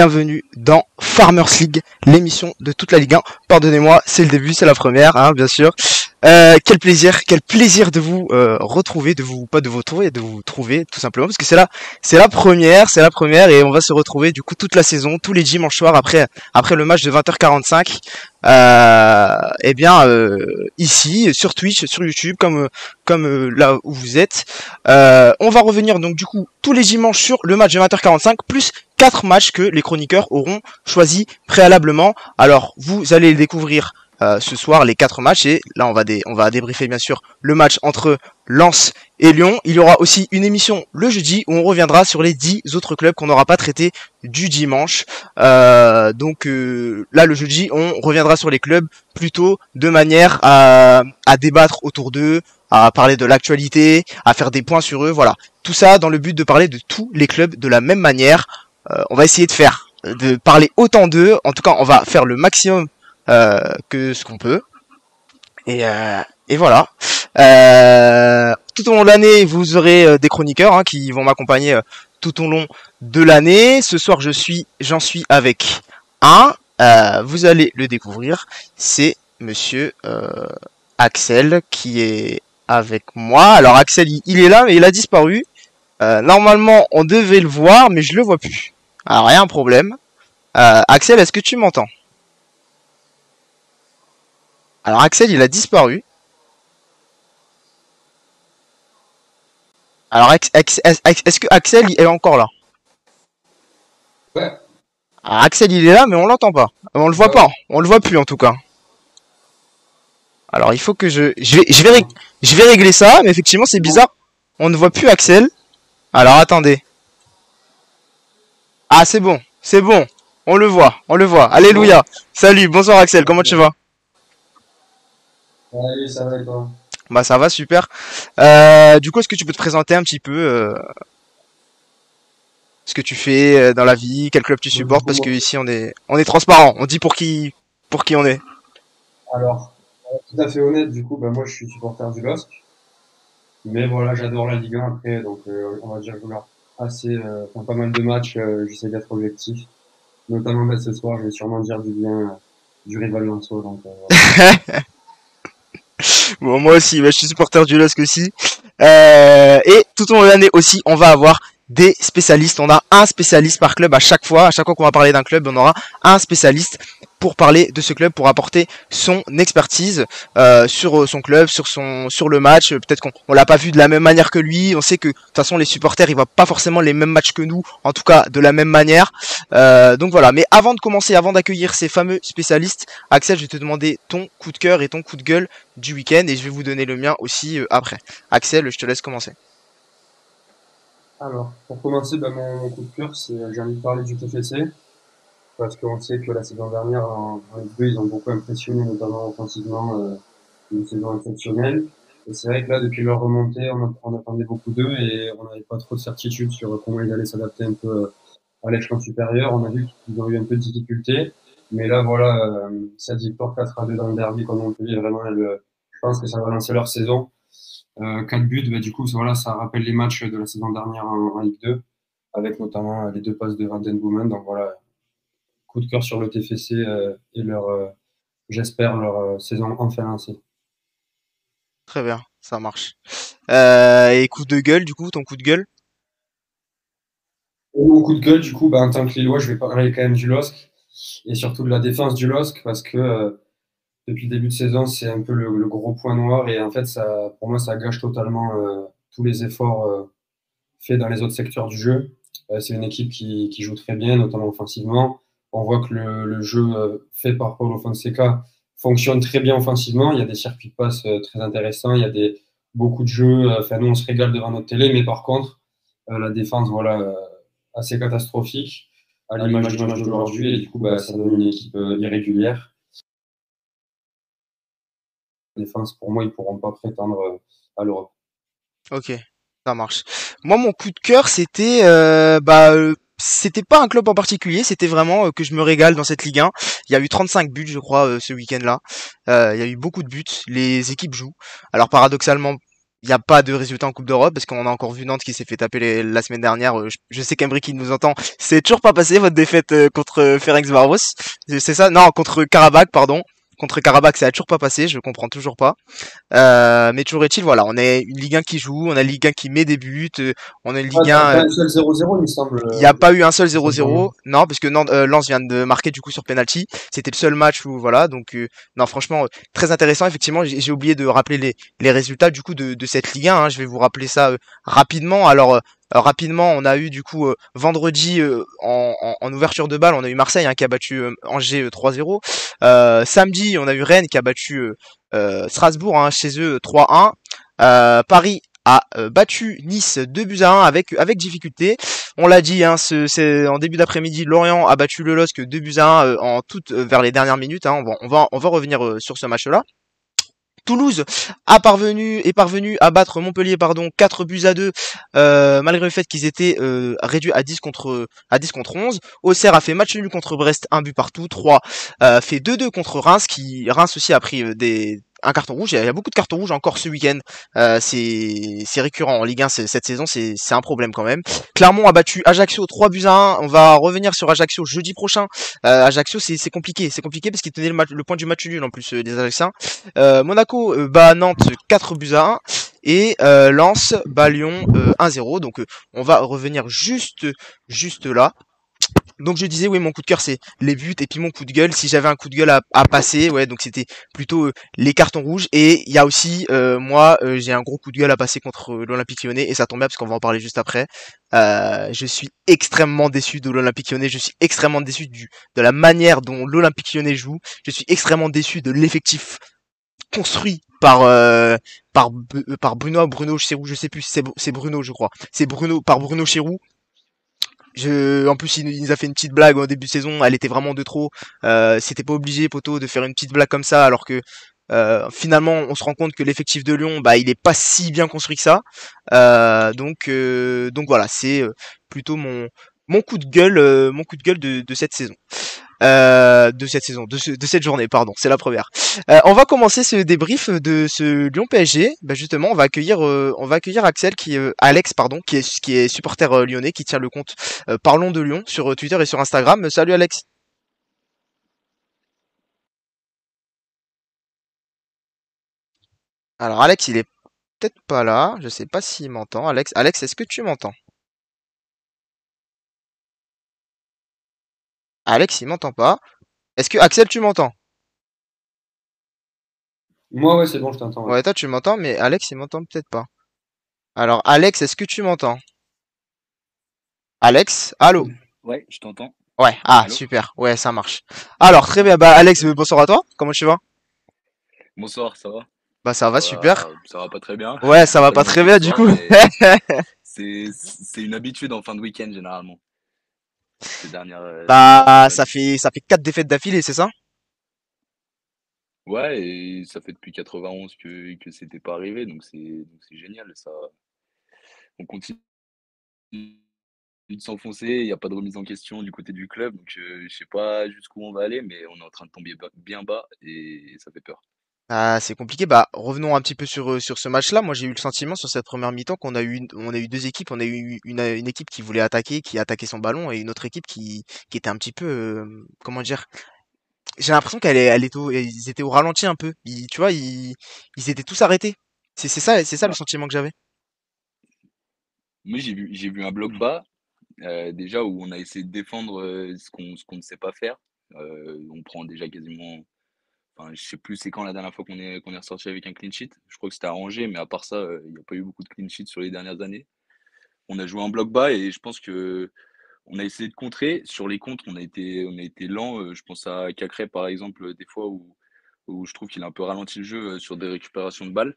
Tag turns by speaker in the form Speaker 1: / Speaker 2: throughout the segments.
Speaker 1: bienvenue dans Farmers League, l'émission de toute la Ligue 1. Pardonnez-moi, c'est le début, c'est la première, hein, bien sûr. Euh, quel plaisir, quel plaisir de vous euh, retrouver, de vous pas de vous retrouver, de vous trouver tout simplement parce que c'est là, c'est la première, c'est la première et on va se retrouver du coup toute la saison, tous les dimanches soirs après après le match de 20h45. Euh, eh bien euh, ici sur Twitch, sur YouTube, comme comme euh, là où vous êtes. On va revenir donc du coup tous les dimanches sur le match de 20h45 plus quatre matchs que les chroniqueurs auront choisi préalablement. Alors vous allez les découvrir euh, ce soir les quatre matchs et là on va dé on va débriefer bien sûr le match entre Lens et Lyon. Il y aura aussi une émission le jeudi où on reviendra sur les dix autres clubs qu'on n'aura pas traités du dimanche. Euh, donc euh, là le jeudi on reviendra sur les clubs plutôt de manière à, à débattre autour d'eux, à parler de l'actualité, à faire des points sur eux. Voilà, tout ça dans le but de parler de tous les clubs de la même manière. On va essayer de faire de parler autant d'eux. En tout cas, on va faire le maximum que ce qu'on peut. Et, euh, et voilà. Euh, tout au long de l'année, vous aurez euh, des chroniqueurs hein, qui vont m'accompagner euh, tout au long de l'année. Ce soir, je suis, j'en suis avec un. Euh, vous allez le découvrir. C'est Monsieur Axel qui est avec moi. Alors Axel, il, il, est là, mais il a disparu. normalement, on devait le voir, mais je le vois plus. Alors, rien un problème. Axel, est-ce que tu m'entends? Alors Axel, il a disparu. Alors est-ce que Axel il est encore là?
Speaker 2: Ouais.
Speaker 1: Alors, Axel il est là mais on l'entend pas. On le voit
Speaker 2: Ouais.
Speaker 1: pas. On le voit plus en tout cas. Alors il faut que je je vais je vais rég- je vais régler ça mais effectivement c'est bizarre. On ne voit plus Axel. Alors attendez. Ah c'est bon, c'est bon. On le voit, on le voit. Alléluia. Salut, bonsoir Axel, comment tu vas?
Speaker 2: Salut, ça va et toi?
Speaker 1: Bah ça va super. Euh, du coup, est-ce que tu peux te présenter un petit peu euh, ce que tu fais euh, dans la vie, quel club tu supportes? Parce que ici on est on est transparent, on dit pour qui pour qui on est.
Speaker 2: Alors, euh, tout à fait honnête, du coup, bah, moi je suis supporter du LOSC. Mais voilà, j'adore la Ligue 1 après, donc euh, on va dire que assez, euh, enfin, pas mal de matchs, euh, j'essaie d'être objectif. Notamment bah, ce soir, je vais sûrement dire du bien euh, du rival Lançon. Donc, voilà.
Speaker 1: Bon, moi aussi, bah, je suis supporter du LOSC aussi. Euh, et tout au long de l'année aussi, on va avoir des spécialistes. On a un spécialiste par club à chaque fois. À chaque fois qu'on va parler d'un club, on aura un spécialiste pour parler de ce club, pour apporter son expertise euh, sur euh, son club, sur son sur le match. Peut-être qu'on on l'a pas vu de la même manière que lui. On sait que de toute façon les supporters ils voient pas forcément les mêmes matchs que nous, en tout cas de la même manière. Euh, donc voilà. Mais avant de commencer, avant d'accueillir ces fameux spécialistes, Axel, je vais te demander ton coup de cœur et ton coup de gueule du week-end et je vais vous donner le mien aussi après. Axel, je te laisse commencer.
Speaker 2: Alors, pour commencer, bah, mon, coup de cœur, c'est j'ai envie de parler du TFC. Parce qu'on sait que la saison dernière, en, en Ligue 2, ils ont beaucoup impressionné, notamment offensivement, euh, une saison exceptionnelle. Et c'est vrai que là, depuis leur remontée, on, on attendait beaucoup d'eux et on n'avait pas trop de certitude sur comment ils allaient s'adapter un peu euh, à l'échelon supérieur. On a vu qu'ils ont eu un peu de difficultés. Mais là, voilà, euh, cette victoire 4 à 2 dans le derby contre Montpellier, vraiment, elle, je pense que ça va lancer leur saison. Euh, 4 buts, bah, du coup, ça, voilà, ça rappelle les matchs de la saison dernière en, en Ligue 2, avec notamment euh, les deux passes de Van Den Boomen. Donc voilà, coup de cœur sur le TFC euh, et leur, euh, j'espère, leur saison enfin lancée.
Speaker 1: Très bien, ça marche. Et coup de gueule, du coup, ton coup de gueule?
Speaker 2: Mon coup de gueule, du coup, bah, en tant que Lillois, je vais parler quand même du LOSC et surtout de la défense du LOSC parce que depuis le début de saison, c'est un peu le, gros point noir et en fait, ça, pour moi, ça gâche totalement euh, tous les efforts euh, faits dans les autres secteurs du jeu. Euh, c'est une équipe qui, joue très bien, notamment offensivement. On voit que le, jeu fait par Paulo Fonseca fonctionne très bien offensivement. Il y a des circuits de passe très intéressants, il y a des, beaucoup de jeux. Enfin, nous, on se régale devant notre télé, mais par contre, la défense, voilà, assez catastrophique à l'image du match d'aujourd'hui. Et du coup, bah, ça donne une équipe irrégulière. Défense, pour moi, ils pourront pas prétendre euh, à l'Europe.
Speaker 1: Ok, ça marche. Moi, mon coup de cœur, c'était, euh, bah, euh, c'était pas un club en particulier, c'était vraiment euh, que je me régale dans cette Ligue 1. Il y a eu 35 buts, je crois, euh, ce week-end-là. Il y a eu beaucoup de buts. Les équipes jouent. Alors paradoxalement, il n'y a pas de résultat en Coupe d'Europe parce qu'on a encore vu Nantes qui s'est fait taper la semaine dernière. Euh, je, sais qu'Embry qui nous entend, c'est toujours pas passé votre défaite contre Ferenc Varos. C'est ça? Non, contre Karabakh, pardon contre Karabakh, ça a toujours pas passé, je comprends toujours pas. Euh, mais toujours est-il, voilà, on est une Ligue 1 qui joue, on a une Ligue 1 qui met des buts, euh, on a une Ligue 1. Il n'y a pas eu un seul 0-0, non, parce que euh, Lens vient de marquer du coup sur penalty. C'était le seul match où voilà, donc non, franchement très intéressant. Effectivement, j'ai oublié de rappeler les, les résultats du coup de, de cette Ligue 1. Hein. Je vais vous rappeler ça rapidement. Alors euh, rapidement, on a eu du coup euh, vendredi euh, en, en, ouverture de balle, on a eu Marseille hein, qui a battu Angers 3-0. samedi, on a eu Rennes qui a battu Strasbourg hein, chez eux 3-1. Paris a battu Nice 2 buts à 1 avec avec difficulté. On l'a dit, hein, c'est en début d'après-midi, Lorient a battu le LOSC 2 buts à 1 en toute vers les dernières minutes. Hein. On, va, on, va, on va revenir sur ce match-là. Toulouse a parvenu est parvenu à battre Montpellier pardon 4 buts à 2 euh, malgré le fait qu'ils étaient euh, réduits à 10 contre à 10 contre 11. Auxerre a fait match nul contre Brest, un but partout, 3 euh, fait 2-2 contre Reims qui Reims aussi a pris des un carton rouge. Il y a beaucoup de cartons rouges encore ce week-end. Euh, c'est récurrent en Ligue 1 cette saison, c'est un problème quand même. Clermont a battu Ajaccio 3 buts à 1. On va revenir sur Ajaccio jeudi prochain. Euh, Ajaccio, c'est compliqué. C'est compliqué parce qu'il tenait le, point du match nul en plus euh, des Ajacciens. Euh, Monaco euh, bat Nantes 4 buts à 1. Et Lens bat Lyon 1-0. Donc on va revenir juste, juste là. Donc je disais oui mon coup de cœur c'est les buts et puis mon coup de gueule. Si j'avais un coup de gueule à, passer ouais donc c'était plutôt euh, les cartons rouges. Et il y a aussi euh, moi euh, j'ai un gros coup de gueule à passer contre l'Olympique Lyonnais et ça tombe bien parce qu'on va en parler juste après. je suis extrêmement déçu de l'Olympique Lyonnais, je suis extrêmement déçu du, de la manière dont l'Olympique Lyonnais joue, je suis extrêmement déçu de l'effectif construit par par par Bruno Bruno Chérou, je sais plus c'est Bruno je crois. C'est Bruno par Bruno Chérou je, en plus, il, nous a fait une petite blague au début de saison. Elle était vraiment de trop. Euh, C'était pas obligé, Poto, de faire une petite blague comme ça, alors que euh, finalement, on se rend compte que l'effectif de Lyon, bah, il est pas si bien construit que ça. Euh, donc, donc voilà, c'est plutôt mon mon coup de gueule, mon coup de gueule de cette saison. Euh, de cette saison, de, de, cette journée, pardon, c'est la première. Euh, on va commencer ce débrief de ce Lyon PSG. Bah justement, on va accueillir, euh, on va accueillir Axel, qui, Alex, pardon, qui est qui est supporter lyonnais, qui tient le compte Parlons de Lyon sur Twitter et sur Instagram. Salut Alex. Alors Alex, il est peut-être pas là. Je sais pas s'il m'entend. Alex, Alex, est-ce que tu m'entends? Alex, il m'entend pas. Est-ce que Axel, tu m'entends?
Speaker 2: Moi, ouais, c'est bon, je t'entends.
Speaker 1: Ouais. toi, tu m'entends, mais Alex, il m'entend peut-être pas. Alors, Alex, est-ce que tu m'entends? Alex, allô?
Speaker 3: Ouais, je t'entends.
Speaker 1: Ouais, ah, super. Ouais, ça marche. Alors, très bien. Bah, Alex, bonsoir à toi. Comment tu vas?
Speaker 3: Bonsoir, ça va?
Speaker 1: Bah, ça va, super.
Speaker 3: Ça va pas très bien.
Speaker 1: Ouais, ça va pas très bien, du coup.
Speaker 3: c'est une habitude en fin de week-end, généralement.
Speaker 1: Euh, bah, ça fait ça fait quatre défaites d'affilée, c'est ça?
Speaker 3: Ouais, et ça fait depuis 91 que que c'était pas arrivé, donc c'est c'est génial. Ça, on continue de s'enfoncer. Il n'y a pas de remise en question du côté du club, donc je, je sais pas jusqu'où on va aller, mais on est en train de tomber bien bas et ça fait peur.
Speaker 1: Ah, c'est compliqué. Bah, revenons un petit peu sur, euh, sur ce match-là. Moi, j'ai eu le sentiment sur cette première mi-temps qu'on a eu, on a eu deux équipes. On a eu une, une équipe qui voulait attaquer, qui attaquait son ballon, et une autre équipe qui, qui était un petit peu, euh, comment dire, j'ai l'impression qu'elle est, elle est au, ils étaient au ralenti un peu. Ils, tu vois, ils, ils étaient tous arrêtés. C'est, c'est ça, c'est ça le sentiment que j'avais.
Speaker 3: Moi, j'ai vu, j'ai vu un bloc bas, euh, déjà où on a essayé de défendre ce qu'on, ce qu'on ne sait pas faire. on prend déjà quasiment Enfin, je sais plus c'est quand la dernière fois qu'on est, qu'on est ressorti avec un clean sheet. Je crois que c'était Angers, mais à part ça, euh, il n'y a pas eu beaucoup de clean sheets sur les dernières années. On a joué en bloc bas et je pense que on a essayé de contrer. Sur les contres, on a été, on a été lent. Euh, je pense à Cacré, par exemple, des fois où, où je trouve qu'il a un peu ralenti le jeu euh, sur des récupérations de balles.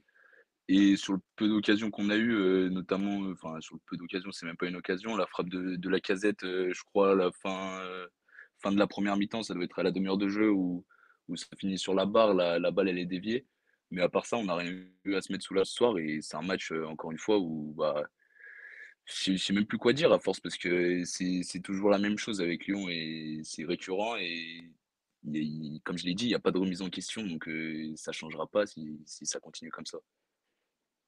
Speaker 3: Et sur le peu d'occasions qu'on a eu, notamment, enfin, sur le peu d'occasions, c'est même pas une occasion, la frappe de, de la casette, je crois, à la fin, fin de la première mi-temps, ça doit être à la demi-heure de jeu où, où ça finit sur la barre, la, balle elle est déviée. Mais à part ça, on n'a rien eu à se mettre sous la ce soir et c'est un match, euh, encore une fois, où bah, je sais même plus quoi dire à force parce que c'est toujours la même chose avec Lyon et c'est récurrent et, comme je l'ai dit, il n'y a pas de remise en question donc euh, ça ne changera pas si, ça continue comme ça.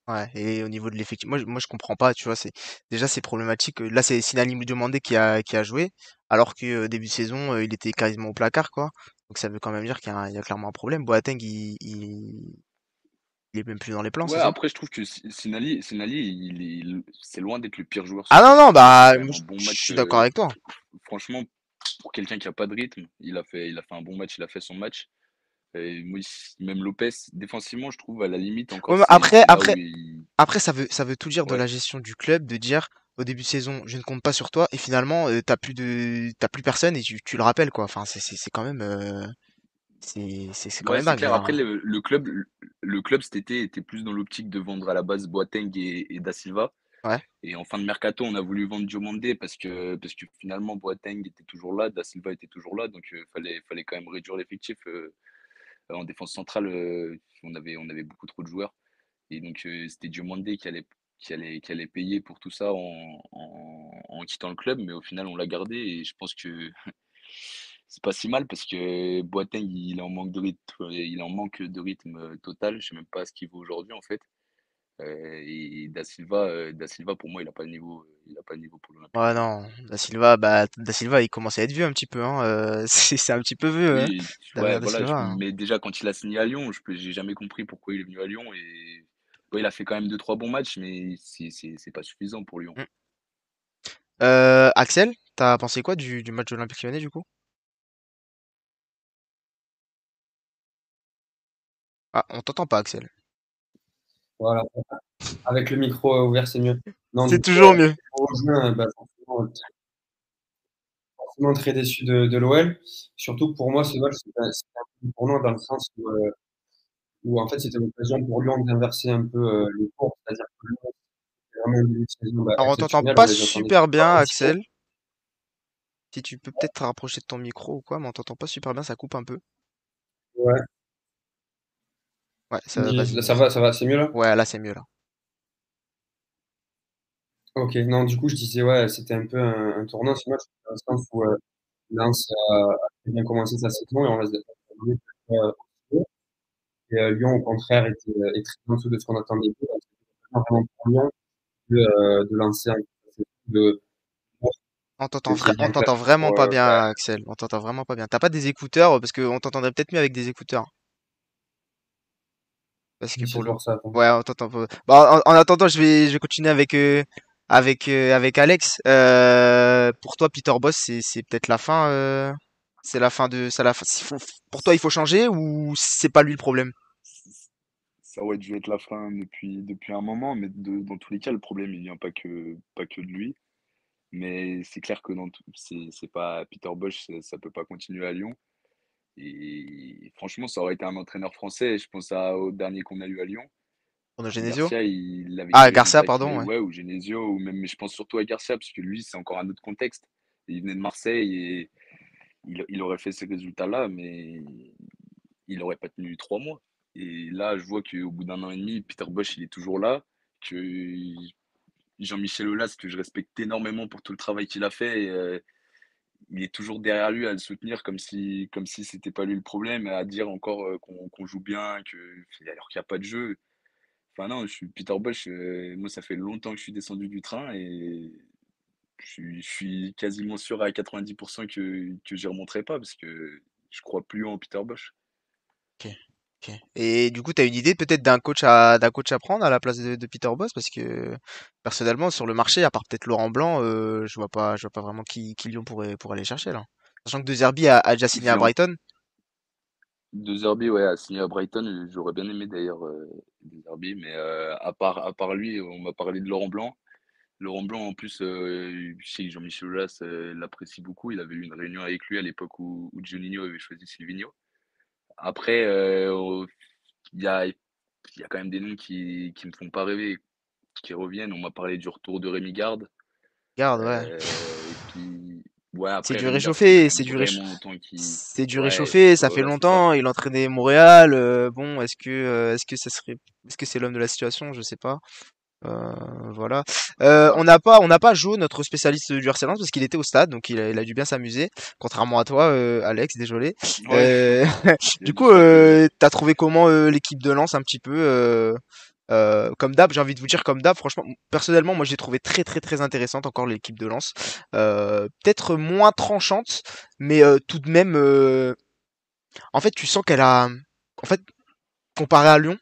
Speaker 1: Ouais, et au niveau de l'effectif, moi, je- comprends pas, tu vois, c'est déjà c'est problématique. Là, c'est Sinani Diomandé qui a qui a joué, alors que euh, début de saison, il était quasiment au placard, quoi. Donc ça veut quand même dire qu'il y a, un- il y a clairement un problème. Boateng, il, il, il est même plus dans les plans, c'est
Speaker 3: Ouais,
Speaker 1: ça?
Speaker 3: après, je trouve que Si- Sinali, Sinali, il est, c'est loin d'être le pire joueur
Speaker 1: Ah
Speaker 3: sur
Speaker 1: non,
Speaker 3: terre.
Speaker 1: non,
Speaker 3: Il a fait
Speaker 1: bah,
Speaker 3: quand même
Speaker 1: moi,
Speaker 3: un
Speaker 1: je
Speaker 3: bon
Speaker 1: je
Speaker 3: match.
Speaker 1: suis d'accord
Speaker 3: euh,
Speaker 1: avec toi.
Speaker 3: franchement, pour quelqu'un qui a pas de rythme, il a fait, il a fait un bon match, il a fait son match. Et moi, il- même Lopez, défensivement, je trouve à la limite
Speaker 1: Ouais,
Speaker 3: encore,
Speaker 1: mais
Speaker 3: c'est
Speaker 1: après,
Speaker 3: c'est là où
Speaker 1: après,
Speaker 3: il.
Speaker 1: après, ça veut, ça veut tout dire de
Speaker 3: Ouais.
Speaker 1: la gestion du club, de dire au début de saison, je ne compte pas sur toi, et finalement, euh, t'as plus de, t'as plus personne et tu, tu le rappelles, quoi. Enfin, c'est, quand même, euh, c'est, quand
Speaker 3: Ouais,
Speaker 1: même dingue.
Speaker 3: clair.
Speaker 1: hein.
Speaker 3: Après, le, le club, le, club cet été était plus dans l'optique de vendre à la base Boateng et, et Da Silva.
Speaker 1: Ouais.
Speaker 3: Et en fin de mercato, on a voulu vendre Diomandé parce que, parce que finalement Boateng était toujours là, Da Silva était toujours là, donc il fallait, fallait quand même réduire l'effectif. euh, en défense centrale, euh, on, avait, on avait beaucoup trop de joueurs. Et donc euh, c'était Diomandé qui allait, qui, allait, qui allait payer pour tout ça en, en, en quittant le club, mais au final on l'a gardé et je pense que c'est pas si mal parce que Boateng il en manque de rythme, il en manque de rythme total. Je sais même pas ce qu'il vaut aujourd'hui en fait. Euh, et Da Silva, euh, Da Silva pour moi il a pas le niveau, il a pas le niveau pour l'Olympique
Speaker 1: Ouais, non, Da Silva, bah, Da Silva, il commence à être vieux un petit peu, hein. euh, c'est, un petit peu vieux, hein,
Speaker 3: ouais, voilà. je-
Speaker 1: hein.
Speaker 3: mais déjà quand il a signé à Lyon, je j'ai jamais compris pourquoi il est venu à Lyon et il a fait quand même deux trois bons matchs, mais c'est c'est c'est pas suffisant pour Lyon.
Speaker 1: Mm. Euh, Axel, t'as pensé quoi du, du match de l'Olympique Lyonnais, du coup? Ah, on t'entend pas, Axel.
Speaker 2: Voilà. Avec le micro ouvert, c'est mieux.
Speaker 1: C'est toujours
Speaker 2: euh,
Speaker 1: mieux.
Speaker 2: bah, forcément, forcément très déçu de, de l'OL. Surtout que pour moi, ce match, c'était un peu pour nous dans le sens où, euh, où en fait, c'était l'occasion pour Lyon d'inverser un peu euh, les cours. C'est-à-dire que Lyon, vraiment un début de saison bah,
Speaker 1: Alors, on t'entend pas super bien,
Speaker 2: pas.
Speaker 1: Axel. Si tu peux peut-être te rapprocher de ton micro ou quoi, mais on t'entend pas super bien, ça coupe un peu.
Speaker 2: Ouais.
Speaker 1: Ouais, ça,
Speaker 2: là, ça va, ça va, c'est mieux là?
Speaker 1: Ouais, là, c'est mieux, là.
Speaker 2: Ok, non, du coup, je disais, ouais, c'était un peu un, un tournant ce match, dans le sens où euh, Lens a, très bien commencé sa saison et on euh, et euh, Lyon, au contraire, était, euh, est très en dessous de ce qu'on attendait d'eux. Donc, c'était pas vraiment pour Lyon de, euh, de lancer un de,
Speaker 1: On t'entend vra- vraiment pas
Speaker 2: euh,
Speaker 1: bien, Axel. On t'entend vraiment pas bien. T'as pas des écouteurs, parce qu'on t'entendrait peut-être mieux avec des écouteurs. Parce que pour le
Speaker 2: ça.
Speaker 1: Ouais, on t'entend pas. Bah, en, en attendant, je vais, je vais continuer avec, euh, avec, euh, avec Alex. Euh, pour toi, Peter Boss, c'est peut-être la fin. C'est la fin de, c'est la fin. Pour toi, il faut changer ou c'est pas lui le problème?
Speaker 3: Ça aurait dû être la fin depuis, depuis un moment, mais de- dans tous les cas, le problème, il vient pas que, pas que de lui. Mais c'est clair que dans tout- c'est pas Peter Bosch, ça, ça peut pas continuer à Lyon. Et franchement, ça aurait été un entraîneur français. Je pense à, au dernier qu'on a eu à Lyon.
Speaker 1: Bruno Genesio?
Speaker 3: Garcia, il avait
Speaker 1: Ah, Garcia, pardon, ouais,
Speaker 3: ou Genesio, ou même, mais je pense surtout à Garcia, parce que lui, c'est encore un autre contexte. Il venait de Marseille et il, aurait fait ces résultats-là, mais il aurait pas tenu trois mois. Et là, je vois qu'au bout d'un an et demi, Peter Bosch, il est toujours là, que Jean-Michel Aulas, que je respecte énormément pour tout le travail qu'il a fait, euh, il est toujours derrière lui à le soutenir comme si comme si pas lui le problème, à dire encore euh, qu'on qu'on joue bien, que alors qu'il n'y a pas de jeu. Enfin non, je suis Peter Bosch, euh, moi ça fait longtemps que je suis descendu du train et je suis, je suis quasiment sûr à 90% que, que j'y remonterai pas parce que je crois plus en Peter Bosch.
Speaker 1: Ok, ok. Et du coup, t'as une idée peut-être d'un coach à, d'un coach à prendre à la place de, de Peter Boss? Parce que, personnellement, sur le marché, à part peut-être Laurent Blanc, euh, je vois pas, je vois pas vraiment qui, qui Lyon pourrait, pourrait aller chercher, là. Sachant que De Zerbi a, a déjà signé à Brighton.
Speaker 3: De Zerbi, ouais, a signé à Brighton. J'aurais bien aimé d'ailleurs euh, De Zerbi, mais euh, à part, à part lui, on m'a parlé de Laurent Blanc. Laurent Blanc, en plus, euh, je sais que Jean-Michel Aulas euh, l'apprécie beaucoup. Il avait eu une réunion avec lui à l'époque où, où Juninho avait choisi Silvino. Après, euh, il y a, il y a quand même des noms qui qui me font pas rêver, qui reviennent. On m'a parlé du retour de Rémi Garde.
Speaker 1: Garde, ouais.
Speaker 3: Euh, et puis, ouais,
Speaker 1: C'est du réchauffé, c'est du c'est
Speaker 3: Ouais,
Speaker 1: réchauffé, ça fait longtemps, il entraînait Montréal, bon, est-ce que est-ce que ça serait est-ce que c'est l'homme de la situation, je sais pas. Euh, voilà. Euh, on n'a pas on n'a pas Jo, notre spécialiste du RC Lens, parce qu'il était au stade, donc il a, il a dû bien s'amuser, contrairement à toi, euh, Alex, désolé.
Speaker 3: Ouais,
Speaker 1: du coup, t'as trouvé comment l'équipe de Lens un petit peu euh, comme d'hab, j'ai envie de vous dire comme d'hab, franchement, personnellement, moi j'ai trouvé très très très intéressante encore l'équipe de Lens. Euh, Peut-être moins tranchante, mais euh, tout de même, en fait, tu sens qu'elle a, en fait, comparé à Lyon,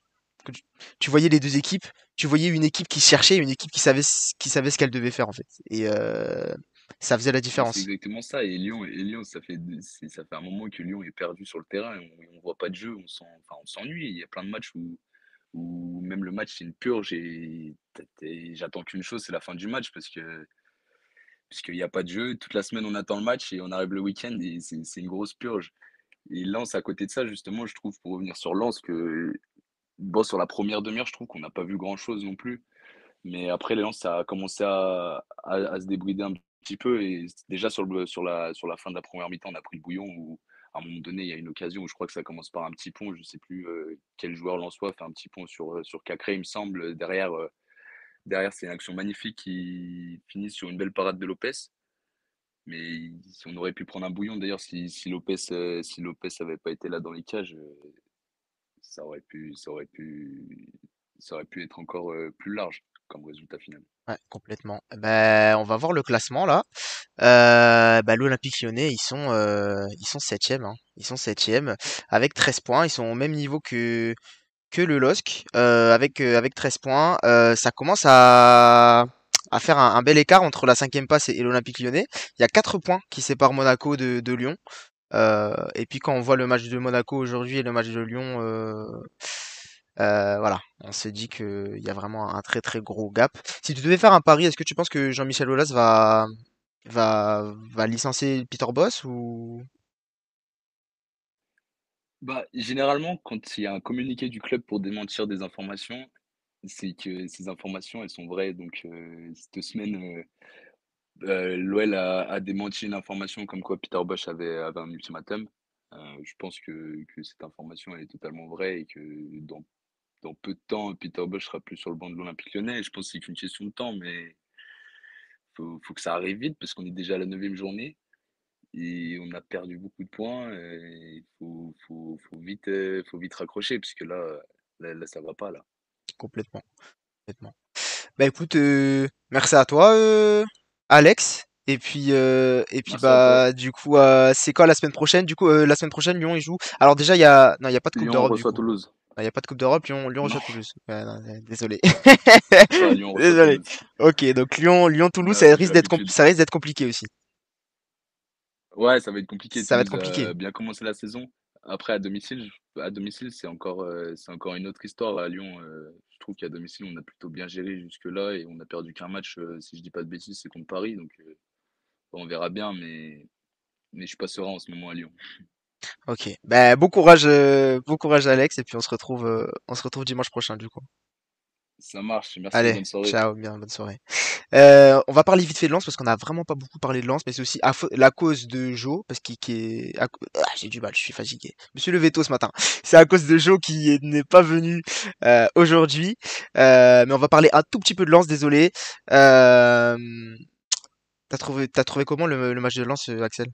Speaker 1: que tu, tu voyais les deux équipes, tu voyais une équipe qui cherchait, une équipe qui savait ce- qui savait ce qu'elle devait faire en fait, et euh, ça faisait la
Speaker 3: Mais c'est
Speaker 1: différence.
Speaker 3: exactement ça. Et Lyon, et Lyon, ça fait, ça fait un moment que Lyon est perdu sur le terrain. On, on voit pas de jeu, on s'en, enfin, on s'ennuie. Il y a plein de matchs où, où même le match c'est une purge et j'attends qu'une chose, c'est la fin du match parce que parce qu'il n'y a pas de jeu. Toute la semaine, on attend le match et on arrive le week-end et c'est c'est une grosse purge. Et Lens, à côté de ça, justement, je trouve, pour revenir sur Lens, que bon, sur la première demi-heure, je trouve qu'on n'a pas vu grand-chose non plus. Mais après, Lens, ça a commencé à, se débrider un petit peu. Et déjà, sur, la, fin de la première mi-temps, on a pris le bouillon où, à un moment donné, il y a une occasion où je crois que ça commence par un petit pont. Je ne sais plus euh, quel joueur lensois fait un petit pont sur, sur Cacré, il me semble. Derrière, euh, derrière c'est une action magnifique qui finit sur une belle parade de Lopez. Mais on aurait pu prendre un bouillon, d'ailleurs, si, si Lopez euh, si Lopez n'avait pas été là dans les cages, ça aurait pu, ça aurait pu, ça aurait pu être encore euh, plus large comme résultat final.
Speaker 1: Ouais, complètement. Ben, on va voir le classement là. Euh, bah, l'Olympique Lyonnais, ils sont, euh, ils sont septième, hein. Ils sont septième avec 13 points. Ils sont au même niveau que que le LOSC euh, avec avec 13 points. Euh, ça commence à à faire un, bel écart entre la cinquième et, et l'Olympique Lyonnais. Il y a 4 points qui séparent Monaco de, de Lyon. Euh, et puis quand on voit le match de Monaco aujourd'hui et le match de Lyon, euh, euh, voilà, on se dit qu'il y a vraiment un très très gros gap. Si tu devais faire un pari, est-ce que tu penses que Jean-Michel Aulas va, va, va licencier Peter Boss
Speaker 3: Bah, généralement, quand il y a un communiqué du club pour démentir des informations, c'est que ces informations, elles sont vraies. Donc, cette semaine, euh, l'OL a, démenti une information comme quoi Peter Bosch avait, un ultimatum. Euh, je pense que, que cette information, est totalement vraie et que dans, peu de temps, Peter Bosch sera plus sur le banc de l'Olympique Lyonnais. Je pense que c'est qu'une question de temps, mais faut, faut que ça arrive vite parce qu'on est déjà à la neuvième journée. Et on a perdu beaucoup de points. Il faut, vite, faut vite raccrocher, puisque là, là, ça va pas, là.
Speaker 1: complètement. Bah écoute, merci à toi, Alex. Et puis, euh, et puis bah du coup, euh, c'est quoi la semaine prochaine? Du coup, euh, la semaine prochaine, Lyon il joue. Alors déjà, il y a, non, il y a pas de Coupe
Speaker 3: Lyon
Speaker 1: d'Europe du
Speaker 3: reçoit. Toulouse.
Speaker 1: Il y a pas de Coupe d'Europe. Lyon, Lyon reçoit Toulouse. Ouais, non, euh, désolé.
Speaker 3: Lyon
Speaker 1: Désolé. Ok, donc Lyon, Lyon, Toulouse, ça risque d'être ça risque d'être compliqué aussi.
Speaker 3: Ouais, ça va être compliqué.
Speaker 1: Ça va être compliqué.
Speaker 3: a bien commencé la saison. Après, à domicile, à domicile, c'est encore, euh, c'est encore une autre histoire. À Lyon, euh, je trouve qu'à domicile, on a plutôt bien géré jusque-là et on a perdu qu'un match, euh, si je dis pas de bêtises, c'est contre Paris. Donc, on verra bien, mais, mais je suis pas serein en ce moment à Lyon.
Speaker 1: Ok. Ben bon courage, bon courage Alex, et puis on se retrouve, on se retrouve dimanche prochain du coup.
Speaker 3: Ça marche. Merci,
Speaker 1: Allez,
Speaker 3: bonne soirée.
Speaker 1: ciao, bien, bonne soirée. Euh, on va parler vite fait de Lens parce qu'on a vraiment pas beaucoup parlé de Lens, mais c'est aussi à la cause de Joe, parce qu'il qui est, ah, j'ai du mal, je suis fatigué. Monsieur le veto ce matin. C'est à cause de Joe qui est- n'est pas venu euh, aujourd'hui, Euh, mais on va parler un tout petit peu de Lens, désolé. Euh, t'as trouvé, comment le, le match de Lens, euh, Axel?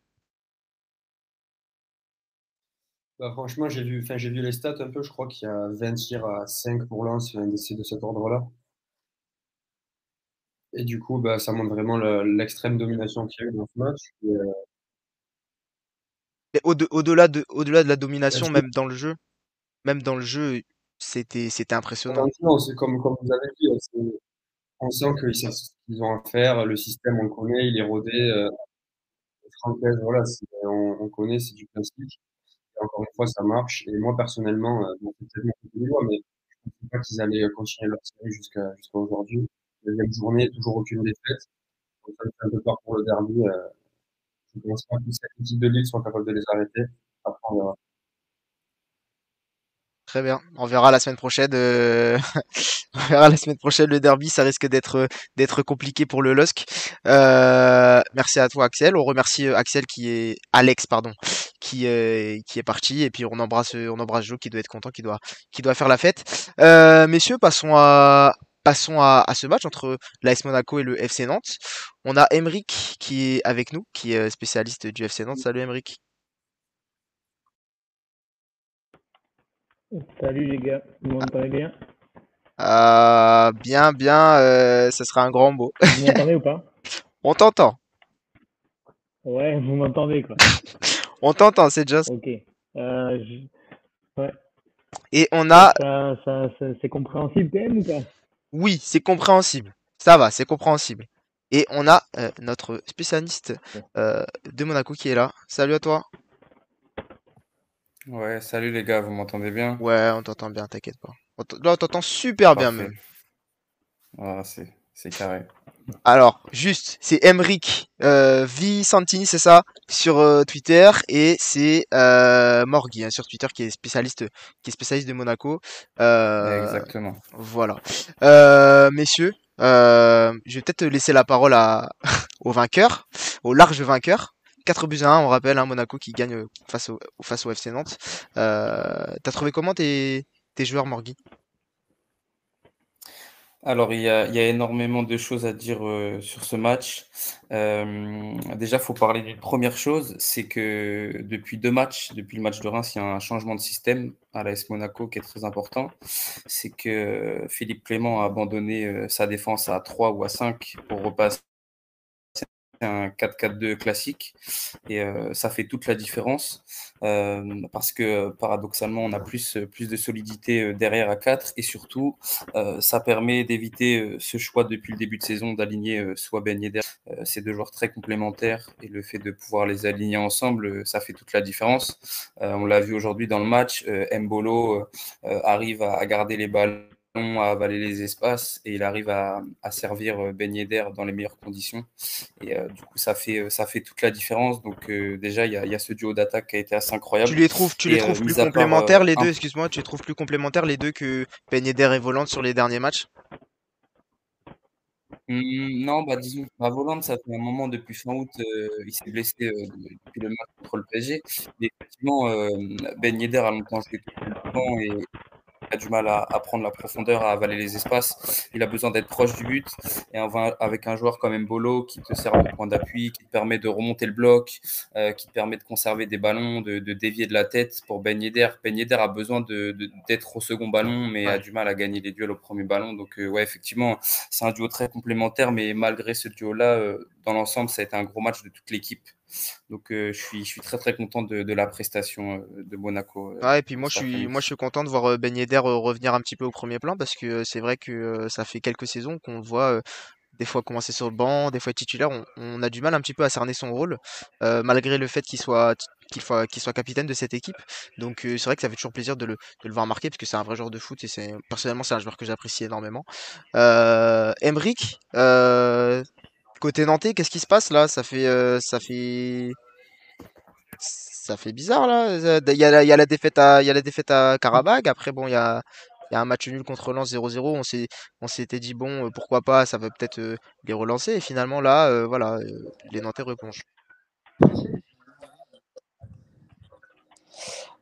Speaker 2: Bah, franchement, j'ai vu, j'ai vu les stats un peu. Je crois qu'il y a 20 tirs à 5 pour Lens, un d'essai de cet ordre-là. Et du coup, bah, ça montre vraiment le- l'extrême domination qu'il y a eu dans ce match. Et, euh,
Speaker 1: Mais au- au-delà de, au-delà de la domination, même dans le jeu, même dans le jeu, c'était, impressionnant.
Speaker 2: C'est comme, comme vous avez dit, c'est- on sent qu'ils savent ce qu'ils ont à faire. Le système, on le connaît, il est rodé. Euh, voilà, on, on connaît, c'est du classique. Encore une fois, ça marche. Et moi, personnellement, euh, bon, c'est peut-être mon lillois, mais je ne pensais pas qu'ils allaient euh, continuer leur série jusqu'à jusqu'à aujourd'hui. Deuxième journée, toujours aucune défaite. Donc, ça me fait un peu peur pour le derby. Euh, je ne pense pas que cette équipe de Lille soit capable de les arrêter. Après, on verra.
Speaker 1: Très bien. On verra la semaine prochaine. euh, On verra la semaine prochaine le derby. Ça risque d'être compliqué pour le LOSC. Euh, Merci à toi, Axel. On remercie euh, Axel qui est Alex, pardon, qui est parti. Et puis on embrasse on embrasse Joe qui doit être content, qui doit faire la fête. Messieurs, passons à ce match entre l'AS Monaco et le FC Nantes. On a Emeric qui est avec nous, qui est spécialiste du FC Nantes. Salut Emeric.
Speaker 4: Salut les gars, vous m'entendez bien?
Speaker 1: Euh, bien, bien, euh, ce sera un grand mot.
Speaker 4: Vous m'entendez ou pas?
Speaker 1: On t'entend.
Speaker 4: Ouais, vous m'entendez quoi.
Speaker 1: On t'entend, c'est just.
Speaker 4: Ok. Euh, je-
Speaker 1: Et on a,
Speaker 4: ça, ça- ça- c'est compréhensible quand même ou pas?
Speaker 1: Oui, c'est compréhensible. Ça va, c'est compréhensible. Et on a euh, notre spécialiste de Monaco qui est là. Salut à toi.
Speaker 5: Ouais, salut les gars, vous m'entendez bien?
Speaker 1: Ouais, on t'entend bien, t'inquiète pas. On t- Là, on t'entend super bien
Speaker 5: Parfait.
Speaker 1: même.
Speaker 5: Ah, c'est c'est carré.
Speaker 1: Alors, juste, c'est Emric euh, Vicentini, c'est ça, sur euh, Twitter, et c'est euh, Morgui hein, sur Twitter qui est spécialiste, qui est spécialiste de Monaco. Euh,
Speaker 5: Exactement.
Speaker 1: voilà. Euh, messieurs, euh, je vais peut-être laisser la parole à, au vainqueur, au large vainqueur. 4 buts à 1, on rappelle, hein, Monaco qui gagne euh, face au, FC Nantes. Euh, T'as trouvé comment tes, joueurs, Morgui?
Speaker 5: Alors, il y a, énormément de choses à dire euh, sur ce match. Déjà, il faut parler d'une première chose, c'est que depuis deux matchs, depuis le match de Reims, il y a un changement de système à l'AS Monaco qui est très important. C'est que Philippe Clément a abandonné sa défense à 3 ou à 5 pour repasser un 4-4-2 classique et euh, ça fait toute la différence euh, parce que paradoxalement on a plus, plus de solidité euh, derrière à 4 et surtout ça permet d'éviter ce choix depuis le début de saison d'aligner soit Ben Yedder, ces deux joueurs très complémentaires et le fait de pouvoir les aligner ensemble ça fait toute la différence. On l'a vu aujourd'hui dans le match Mbolo arrive à, garder les à avaler les espaces et il arrive à, à servir euh, Ben Yedder dans les meilleures conditions. Et euh, du coup, ça fait, euh, ça fait toute la différence. Donc, euh, déjà, il y a, il y a ce duo d'attaque qui a été assez incroyable.
Speaker 1: Tu les trouves, tu les
Speaker 5: Et,
Speaker 1: trouves plus
Speaker 5: part,
Speaker 1: complémentaires les deux, excuse-moi, tu les trouves plus complémentaires les deux que Ben Yedder et Volante sur les derniers matchs?
Speaker 5: Hum, non, bah disons, bah, Volante, ça fait un moment depuis fin août, il s'est blessé de- depuis le match contre le PSG. Mais effectivement, Ben Yedder a longtemps joué tout le temps et a du mal à, à prendre la profondeur, à avaler les espaces. Il a besoin d'être proche du but. Et avec un joueur comme Mbolo qui te sert de point d'appui, qui te permet de remonter le bloc, euh, qui te permet de conserver des ballons, de, de dévier de la tête pour Ben Yedder. Ben Yedder a besoin de- de- d'être au second ballon, mais a du mal à gagner les duels au premier ballon. Donc, euh, ouais, effectivement, c'est un duo très complémentaire, mais malgré ce duo-là, euh, dans l'ensemble, ça a été un gros match de toute l'équipe. Donc, euh, je, suis, je suis très, très content de, de la prestation euh, de Monaco. euh,
Speaker 1: Ouais, et puis moi je suis moi je suis content de voir Ben Yedder revenir un petit peu au premier plan parce que c'est vrai que ça fait quelques saisons qu'on le voit des fois commencer sur le banc, des fois titulaire, on, on a du mal un petit peu à cerner son rôle euh, malgré le fait qu'il soit qu'il soit qu'il soit capitaine de cette équipe. Donc euh, c'est vrai que ça fait toujours plaisir de le, de le voir marquer parce que c'est un vrai joueur de foot et c'est personnellement c'est un joueur que j'apprécie énormément. Euh, Emric, euh, côté nantais, qu'est-ce qui se passe là? Ça fait euh, ça fait ça fait bizarre là. Il y a la, il y a la défaite à, il à Karabakh. Après, bon, il y a, il y a un match nul contre Lens 0-0. On s'est, on s'était dit bon, euh, pourquoi pas, ça va peut-être euh, les relancer. Et finalement là, euh, voilà, euh, les Nantais replongent.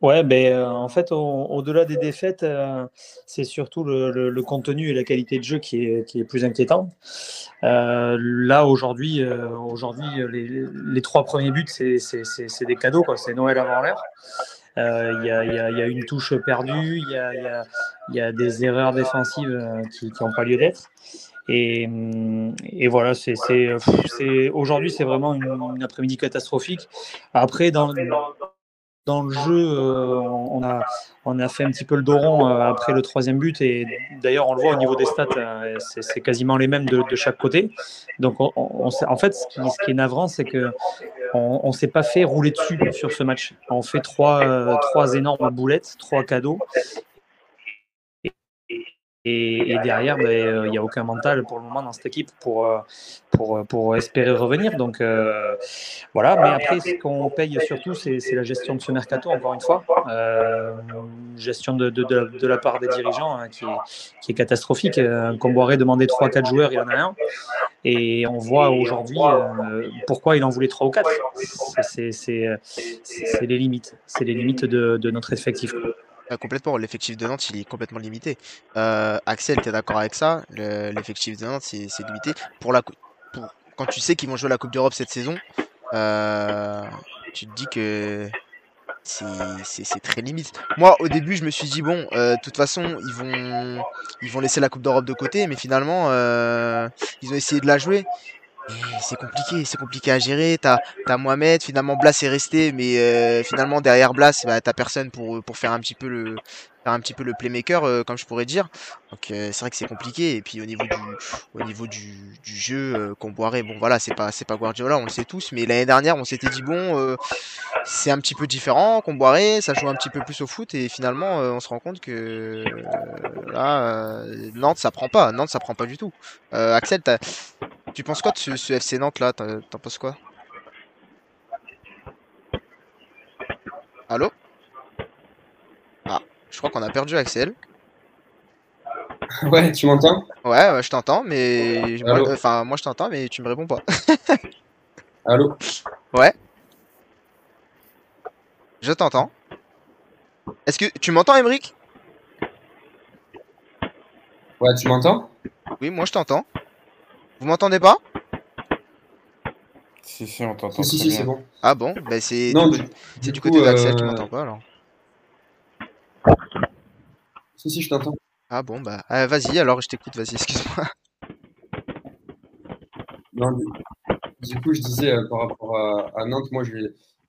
Speaker 4: Ouais, ben, euh, en fait, au- au-delà des défaites, euh, c'est surtout le, contenu et la qualité de jeu qui est, qui est plus inquiétant. Euh, là, aujourd'hui, euh, aujourd'hui les, trois premiers buts, c'est des cadeaux. C'est Noël avant l'heure. Euh, Il y, a, il y il y a une touche perdue, il y y a- y des erreurs défensives euh, qui n'ont pas lieu d'être. Et, hum, et voilà, aujourd'hui, c'est vraiment une, une après-midi catastrophique. Après, dans, dans le jeu, euh, on, a, on fait un petit peu le dos euh, après le troisième but. Et d'ailleurs, on le voit au niveau des stats, euh, c'est quasiment les mêmes de, chaque côté. Donc, on, on en fait, ce qui, est navrant, c'est que on ne s'est pas fait rouler dessus sur ce match. On fait trois énormes boulettes, trois cadeaux. Et, derrière, ben, euh, il n'y a aucun mental pour le moment dans cette équipe pour, euh, pour, pour espérer revenir. Donc euh, voilà, mais après, ce qu'on paye surtout, c'est la gestion de ce mercato, encore une fois. Euh, gestion de, la part des dirigeants hein, qui, est, qui est catastrophique. Euh, demandait 3-4 joueurs, il y en a un. Et on voit aujourd'hui euh, pourquoi il en voulait 3 ou 4. C'est les limites. C'est les limites de notre effectif.
Speaker 1: Ah, complètement, l'effectif de Nantes, il est complètement limité. Euh, Axel, t'es d'accord avec ça? Le- L'effectif de Nantes, c'est limité. Pour la, pour, quand tu sais qu'ils vont jouer la Coupe d'Europe cette saison, euh, tu te dis que c'est très limite. Moi, au début, je me suis dit, bon, euh, de toute façon, ils vont, ils vont laisser la Coupe d'Europe de côté, mais finalement, euh, ils ont essayé de la jouer. C'est compliqué, c'est compliqué à gérer. T'as as Mohamed, finalement Blas est resté, mais euh, finalement derrière Blas, bah, t'as personne pour, pour faire un petit peu le, un petit peu le playmaker, euh, comme je pourrais dire. Donc euh, c'est vrai que c'est compliqué. Et puis au niveau du, au niveau du, du jeu euh, qu'on boirait, bon voilà, c'est pas, c'est pas Guardiola, on le sait tous. Mais l'année dernière, on s'était dit bon, c'est un petit peu différent. Qu'on boirait, ça joue un petit peu plus au foot. Et finalement, on se rend compte que là, Nantes, ça prend pas. Nantes, ça prend pas du tout. Axel, tu penses quoi de ce, ce FC Nantes là? T'en penses quoi? Allô? Je crois qu'on a perdu Axel.
Speaker 2: Ouais, tu m'entends?
Speaker 1: Ouais, je t'entends, mais. Enfin, moi je t'entends, mais tu me réponds pas.
Speaker 2: Allô?
Speaker 1: Ouais. Je t'entends. Est-ce que tu m'entends, Emric
Speaker 2: Ouais, tu m'entends?
Speaker 1: Oui, moi je t'entends. Vous m'entendez pas?
Speaker 5: Si, si, on t'entend.
Speaker 2: Si, si, c'est bon.
Speaker 1: Ah bon? Bah, c'est du, du, côté d'Axel qui euh, m'entend pas alors.
Speaker 2: Si, si, je t'entends.
Speaker 1: Ah bon, bah, euh, vas-y, alors je t'écoute, vas-y, excuse-moi.
Speaker 2: Non, du, coup, je disais euh, par rapport à, Nantes, moi,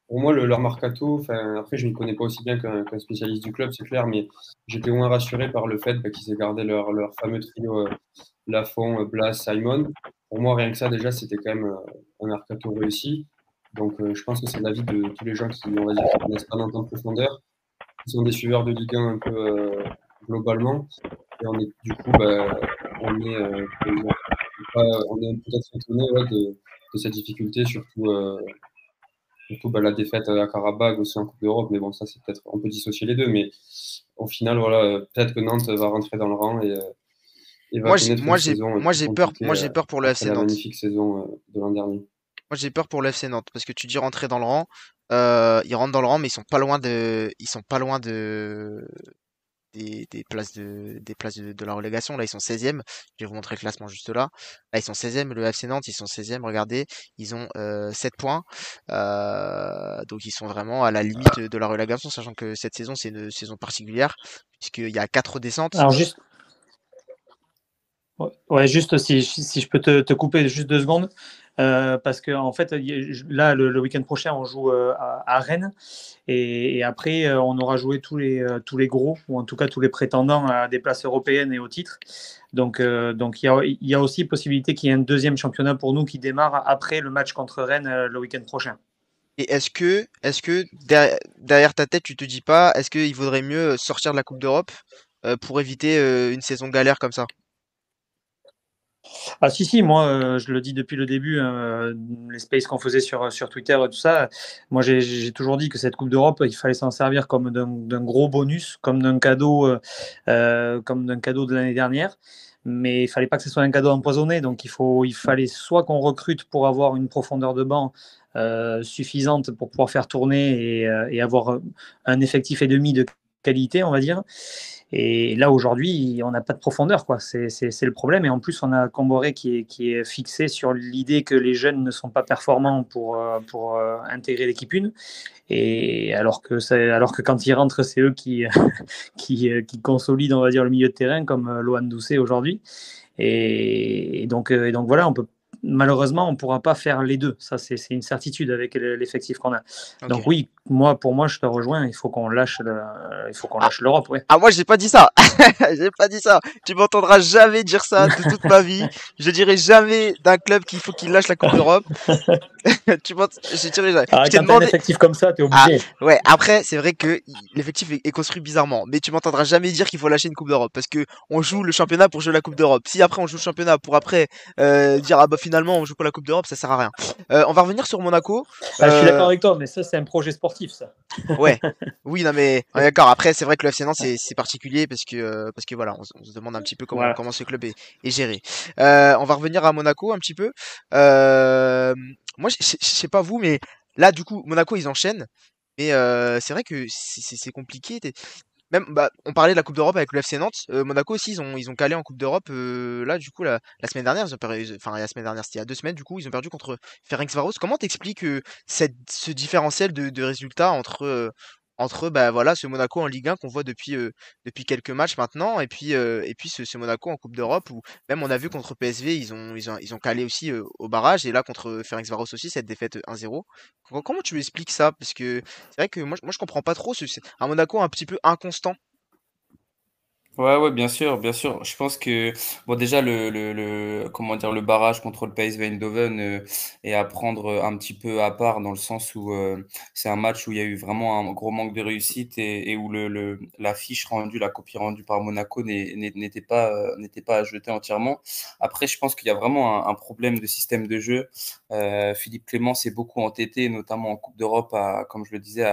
Speaker 2: pour moi, le, leur mercato, après, je ne connais pas aussi bien qu'un spécialiste du club, c'est clair, mais j'étais moins rassuré par le fait bah, qu'ils aient gardé leur, leur fameux trio euh, Lafont, Blas, Simon. Pour moi, rien que ça, déjà, c'était quand même un mercato réussi. Donc, je pense que c'est l'avis de tous les gens qui, on va dire, connaissent pas Nantes en profondeur, sont des suiveurs de Ligue 1 un peu globalement. Et on est, du coup, bah, on est, euh, on est peut-être étonné de, de, cette difficulté, surtout, euh, surtout bah, la défaite à Karabakh aussi en Coupe d'Europe. Mais bon, ça, c'est peut-être, on peut dissocier les deux. Mais au final, voilà, peut-être que Nantes va rentrer dans le rang et, euh,
Speaker 1: et va moi, j'ai, moi, j'ai, moi, j'ai peur, moi, j'ai peur pour le FC Nantes. La
Speaker 2: magnifique saison de l'an dernier.
Speaker 1: Moi, j'ai peur pour le FC Nantes parce que tu dis rentrer dans le rang. Euh, ils rentrent dans le rang, mais ils sont pas loin de, ils sont pas loin de, des, places, de, des places de, la relégation. Là, ils sont 16e. Je vais vous montrer le classement juste là. Là, ils sont 16e. Le FC Nantes, ils sont 16e. Regardez, ils ont 7 euh, points. Euh, donc, ils sont vraiment à la limite de la relégation, sachant que cette saison, c'est une saison particulière, puisqu'il y a 4 descentes.
Speaker 4: Alors, juste. Ouais, juste si, si je peux te, te couper juste deux secondes. Euh, parce que en fait, là, le, week-end prochain, on joue euh, à, Rennes, et, après, euh, on aura joué tous les, tous les gros, ou en tout cas tous les prétendants à des places européennes et au titre. Donc, donc il, y a, y a aussi possibilité qu'il y ait un deuxième championnat pour nous qui démarre après le match contre Rennes le week-end prochain.
Speaker 1: Et est-ce que, est-ce que derrière, derrière, ta tête, tu te dis pas, est-ce qu'il vaudrait mieux sortir de la Coupe d'Europe pour éviter une saison galère comme ça?
Speaker 4: Ah si, si, moi, euh, je le dis depuis le début, hein, les spaces qu'on faisait sur, sur Twitter et tout ça, moi j'ai toujours dit que cette Coupe d'Europe, il fallait s'en servir comme d'un gros bonus, comme d'un cadeau, euh, euh, comme d'un cadeau de l'année dernière. Mais il fallait pas que ce soit un cadeau empoisonné, donc il, faut, il fallait soit qu'on recrute pour avoir une profondeur de banc suffisante pour pouvoir faire tourner et avoir un effectif et demi de qualité, on va dire. Et là, aujourd'hui, on n'a pas de profondeur, quoi. C'est le problème. Et en plus, on a Comboré qui est, qui est fixé sur l'idée que les jeunes ne sont pas performants pour, euh, pour euh, intégrer l'équipe une. Et alors que, alors que quand ils rentrent, c'est eux qui, qui, qui, consolident, on va dire, le milieu de terrain, comme euh, Lohan Doucet aujourd'hui. Et, donc, et donc voilà, on peut malheureusement, on ne pourra pas faire les deux. Ça, c'est une certitude avec l'effectif qu'on a. Donc oui, moi, pour moi, je te rejoins. Il faut qu'on lâche, il faut qu'on lâche l'Europe. Ouais.
Speaker 1: Ah moi, j'ai pas dit ça. j'ai pas dit ça. Tu m'entendras jamais dire ça de toute ma vie. Je dirai jamais d'un club qu'il faut qu'il lâche la Coupe d'Europe. tu je dirais jamais.
Speaker 4: Ah, quand demandé... un effectif comme ça, t'es obligé.
Speaker 1: Ah, ouais. Après, c'est vrai que l'effectif est, construit bizarrement, mais tu m'entendras jamais dire qu'il faut lâcher une Coupe d'Europe parce que on joue le championnat pour jouer la Coupe d'Europe. Si après on joue le championnat pour après euh, dire ah bah finalement on joue pas la Coupe d'Europe, ça sert à rien. Euh, on va revenir sur Monaco.
Speaker 4: Ah, je suis d'accord euh, avec toi, mais ça c'est un projet sportif ça.
Speaker 1: ouais. Oui, non mais d'accord. Après, c'est vrai que le FC Nantes c'est particulier parce que euh, parce que voilà, on, se demande un petit peu comment comment ce club est, est géré. on va revenir à Monaco un petit peu. moi, je sais pas vous, mais là du coup, Monaco ils enchaînent. Mais c'est vrai que c'est compliqué même bah, on parlait de la Coupe d'Europe avec le FC Nantes, euh, Monaco aussi ils ont ils ont calé en Coupe d'Europe euh, là du coup la, la, semaine dernière ils ont perdu, enfin la semaine dernière c'était il y a deux semaines du coup ils ont perdu contre Ferencvaros. Comment t'expliques euh, cette ce différentiel de, de résultats entre entre bah voilà ce Monaco en Ligue 1 qu'on voit depuis depuis quelques matchs maintenant et puis et puis ce, ce, Monaco en Coupe d'Europe où même on a vu contre PSV ils ont ils ont ils ont calé aussi au barrage et là contre Ferencvaros aussi cette défaite 1-0. Comment tu expliques ça? Parce que c'est vrai que moi moi je comprends pas trop c'est un Monaco un petit peu inconstant
Speaker 5: Ouais, ouais, bien sûr, bien sûr. Je pense que bon, déjà le, le, comment dire le barrage contre le PSV Eindhoven euh, est à prendre un petit peu à part dans le sens où euh, c'est un match où il y a eu vraiment un gros manque de réussite et, et où le, le la rendue, la copie rendue par Monaco n'était pas euh, n'était pas à jeter entièrement. Après, je pense qu'il y a vraiment un, problème de système de jeu. Euh, Philippe Clément s'est beaucoup entêté, notamment en Coupe d'Europe, à, comme je le disais,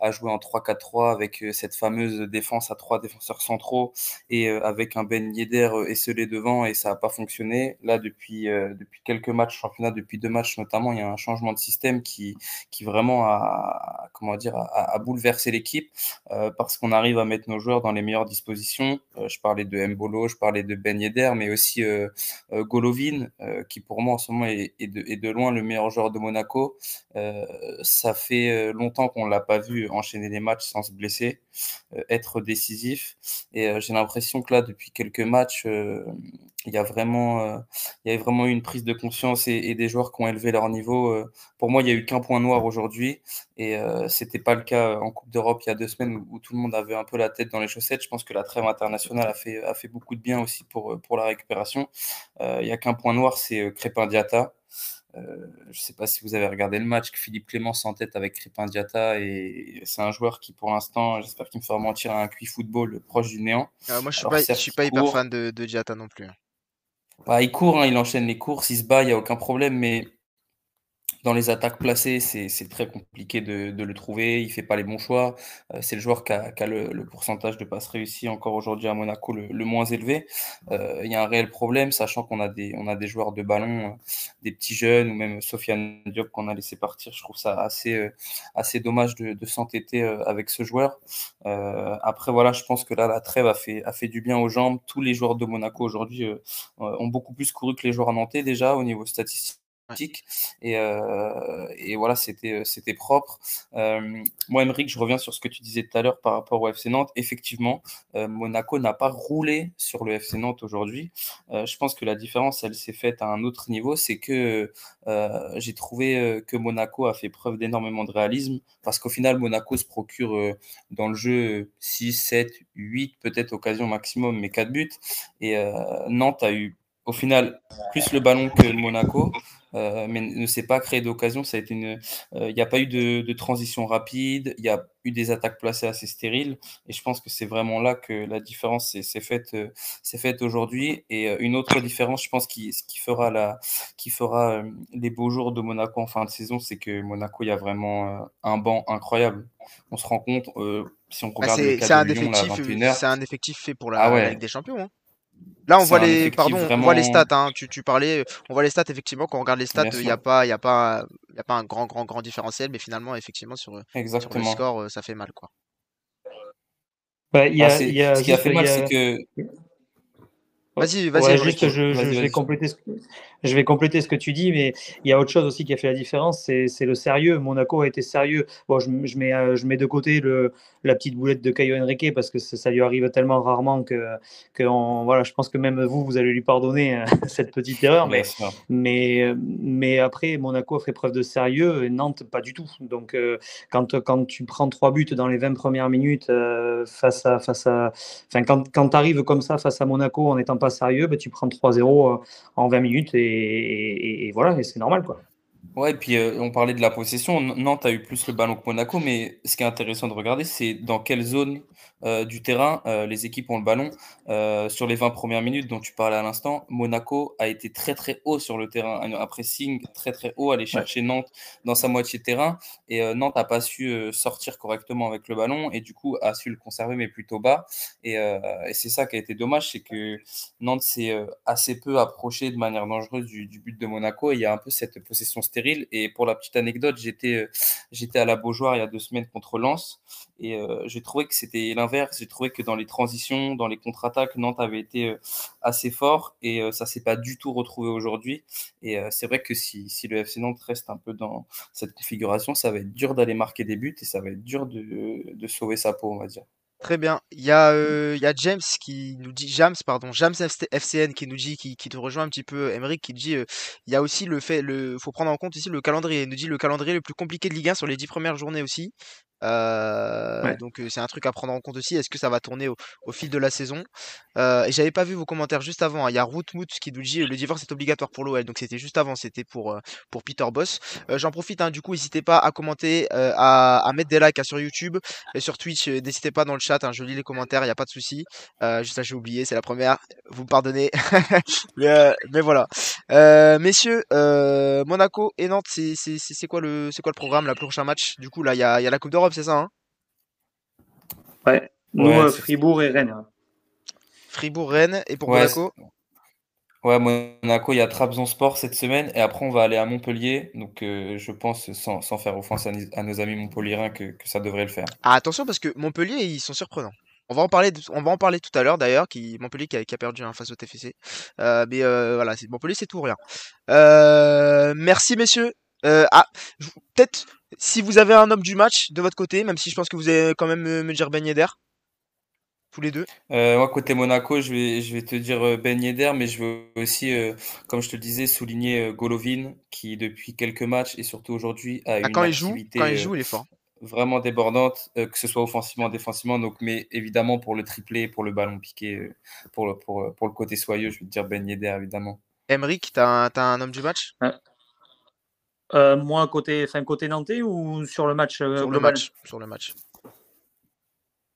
Speaker 5: à jouer en 3-4-3 avec cette fameuse défense à trois défenseurs centraux et euh, avec un Ben Yedder euh, esselé devant et ça n'a pas fonctionné. Là, depuis, euh, depuis quelques matchs championnat, depuis deux matchs notamment, il y a un changement de système qui, qui vraiment a, comment dire, a, a bouleversé l'équipe parce qu'on arrive à mettre nos joueurs dans les meilleures dispositions. je parlais de Mbolo, je parlais de Ben Yedder, mais aussi Golovin, qui pour moi en ce moment est, est, de, loin le meilleur joueur de Monaco. ça fait longtemps qu'on ne l'a pas vu enchaîner les matchs sans se blesser, être décisif. Et j'ai l'impression que là, depuis quelques matchs, euh, il y a vraiment, euh, il y a vraiment eu une prise de conscience et, des joueurs qui ont élevé leur niveau. Euh. pour moi, il n'y a eu qu'un point noir aujourd'hui et c'était pas le cas en Coupe d'Europe il y a deux semaines où, tout le monde avait un peu la tête dans les chaussettes. Je pense que la trêve internationale a fait, a fait beaucoup de bien aussi pour, pour la récupération. il n'y a qu'un point noir, c'est Crépin Diata. Euh, je ne sais pas si vous avez regardé le match, que Philippe Clément en tête avec Crépin Diata et c'est un joueur qui pour l'instant, j'espère qu'il me fera mentir, à un QI football proche du néant.
Speaker 1: Ah, moi je suis, je suis pas hyper fan de, de Diata non plus.
Speaker 5: Bah, il court, hein, il enchaîne les courses, il se bat, il n'y a aucun problème, mais dans les attaques placées, c'est très compliqué de, le trouver. Il fait pas les bons choix. Euh, c'est le joueur qui a, le, pourcentage de passes réussies encore aujourd'hui à Monaco le, moins élevé. Euh, il y a un réel problème, sachant qu'on a des, joueurs de ballon, euh, des petits jeunes ou même Sofiane Diop qu'on a laissé partir. Je trouve ça assez, dommage de, s'entêter avec ce joueur. après, voilà, je pense que là, la trêve a fait, a fait du bien aux jambes. Tous les joueurs de Monaco aujourd'hui ont beaucoup plus couru que les joueurs Nantais déjà au niveau statistique et, euh, et, voilà, c'était euh, propre. Euh, moi, Emeric, je reviens sur ce que tu disais tout à l'heure par rapport au FC Nantes. Effectivement, Monaco n'a pas roulé sur le FC Nantes aujourd'hui. Je pense que la différence, elle s'est faite à un autre niveau, c'est que j'ai trouvé que Monaco a fait preuve d'énormément de réalisme parce qu'au final, Monaco se procure dans le jeu 6, 7, 8 peut-être occasions maximum, mais 4 buts. Et Nantes a eu au final plus le ballon que Monaco. Euh, mais ne s'est pas créé d'occasion. Ça a été une, euh, il n'y a pas eu de, de, transition rapide. Il y a eu des attaques placées assez stériles. Et je pense que c'est vraiment là que la différence s'est faite, euh, faite aujourd'hui. Et une autre différence, je pense, qui, qui fera la, qui fera les beaux jours de Monaco en fin de saison, c'est que Monaco, il y a vraiment un banc incroyable. On se rend compte, si on
Speaker 1: bah, regarde c'est un, effectif, un effectif fait pour la, ah ouais. Ligue des Champions. Hein. Là, on voit les, pardon, on voit les stats. Hein. Tu, tu, parlais, on voit les stats effectivement. Quand on regarde les stats, il n'y a pas, il a pas, il a pas un grand, grand, grand différentiel, mais finalement, effectivement, sur, sur le score, euh, ça fait mal, quoi.
Speaker 4: Bah, y a, ah, y a,
Speaker 5: ce qui a fait mal, c'est que
Speaker 1: Vas-y, vas-y. Ouais,
Speaker 4: juste, je, je, je, vais compléter ce que, je vais compléter ce que tu dis, mais il y a autre chose aussi qui a fait la différence, c'est le sérieux. Monaco a été sérieux. Bon, je, je mets, euh, je mets de côté le, la petite boulette de Caio Henrique parce que ça, ça, lui arrive tellement rarement que, que on, voilà, je pense que même vous, vous allez lui pardonner euh, cette petite erreur. Mais, mais, mais, après, Monaco a fait preuve de sérieux et Nantes, pas du tout. Donc, euh, quand, quand tu prends trois buts dans les 20 premières minutes face à. Face à enfin, quand, quand tu arrives comme ça face à Monaco en n'étant pas sérieux, ben, tu prends 3-0 en 20 minutes et et, voilà, et c'est normal quoi.
Speaker 5: Ouais, et puis euh, on parlait de la possession. Nantes a eu plus le ballon que Monaco, mais ce qui est intéressant de regarder, c'est dans quelle zone euh, du terrain euh, les équipes ont le ballon. sur les 20 premières minutes dont tu parlais à l'instant, Monaco a été très très haut sur le terrain. Un pressing très très haut, aller chercher Nantes dans sa moitié de terrain. Et Nantes n'a pas su sortir correctement avec le ballon et du coup a su le conserver, mais plutôt bas. Et, et c'est ça qui a été dommage, c'est que Nantes s'est assez peu approché de manière dangereuse du, du, but de Monaco. Et il y a un peu cette possession stérile Et pour la petite anecdote, j'étais j'étais à la Beaujoire il y a deux semaines contre Lens. Et j'ai trouvé que c'était l'inverse. J'ai trouvé que dans les transitions, dans les contre-attaques, Nantes avait été assez fort. Et ça s'est pas du tout retrouvé aujourd'hui. Et c'est vrai que si, si, le FC Nantes reste un peu dans cette configuration, ça va être dur d'aller marquer des buts et ça va être dur de, de sauver sa peau, on va dire.
Speaker 1: Très bien. Il y a, euh, James qui nous dit, James, pardon, James FCN qui nous dit, qui, qui te rejoint un petit peu, Emeric, qui dit, euh, il y a aussi le fait, le, faut prendre en compte ici le calendrier. Il nous dit le calendrier le plus compliqué de Ligue 1 sur les dix premières journées aussi. Euh, donc c'est un truc à prendre en compte aussi. Est-ce que ça va tourner au, fil de la saison? Et j'avais pas vu vos commentaires juste avant. Hein. Il y a Rootmoot qui nous dit le divorce est obligatoire pour l'OL. Donc c'était juste avant. C'était pour pour Peter Boss. J'en profite. Hein, du coup, n'hésitez pas à commenter, à, à, mettre des likes hein, sur YouTube et sur Twitch. N'hésitez pas dans le chat. je lis les commentaires. Il y a pas de souci. juste là, j'ai oublié. C'est la première. Vous me pardonnez. mais, mais, voilà. messieurs, Monaco et Nantes, c'est quoi le c'est quoi le programme, le prochain match? Du coup, là, il y a, y a la Coupe d'Europe c'est ça hein?
Speaker 4: Ouais, nous, Fribourg et Rennes.
Speaker 1: Fribourg, Rennes, et pour Monaco?
Speaker 5: Ouais, Monaco, il y a Trabzonspor cette semaine, et après, on va aller à Montpellier. Donc, euh, je pense, sans, faire offense à, nos amis montpelliérains, que, que, ça devrait le faire.
Speaker 1: Ah, attention, parce que Montpellier, ils sont surprenants. On va en parler, on va en parler tout à l'heure d'ailleurs, qui Montpellier qui a, perdu hein, face au TFC. Euh, mais euh, voilà, Montpellier c'est tout rien. merci messieurs. Ah, peut-être si vous avez un homme du match de votre côté, même si je pense que vous allez quand même me, dire Ben Yedder, tous les deux.
Speaker 5: Euh, moi, côté Monaco, je vais, je vais te dire euh, Ben Yedder, mais je veux aussi, euh, comme je te le disais, souligner Golovin, qui depuis quelques matchs et surtout aujourd'hui a ah,
Speaker 1: une quand il joue, quand il joue, il est fort.
Speaker 5: Vraiment débordante, que ce soit offensivement, défensivement. Donc, mais évidemment, pour le triplé, pour le ballon piqué, pour le, pour, pour le côté soyeux, je vais te dire Ben Yedder, évidemment.
Speaker 1: Emric, tu as, un homme du match?
Speaker 4: Euh, moi, côté, enfin, côté nantais ou sur le match
Speaker 1: euh, Sur le match. Sur le match.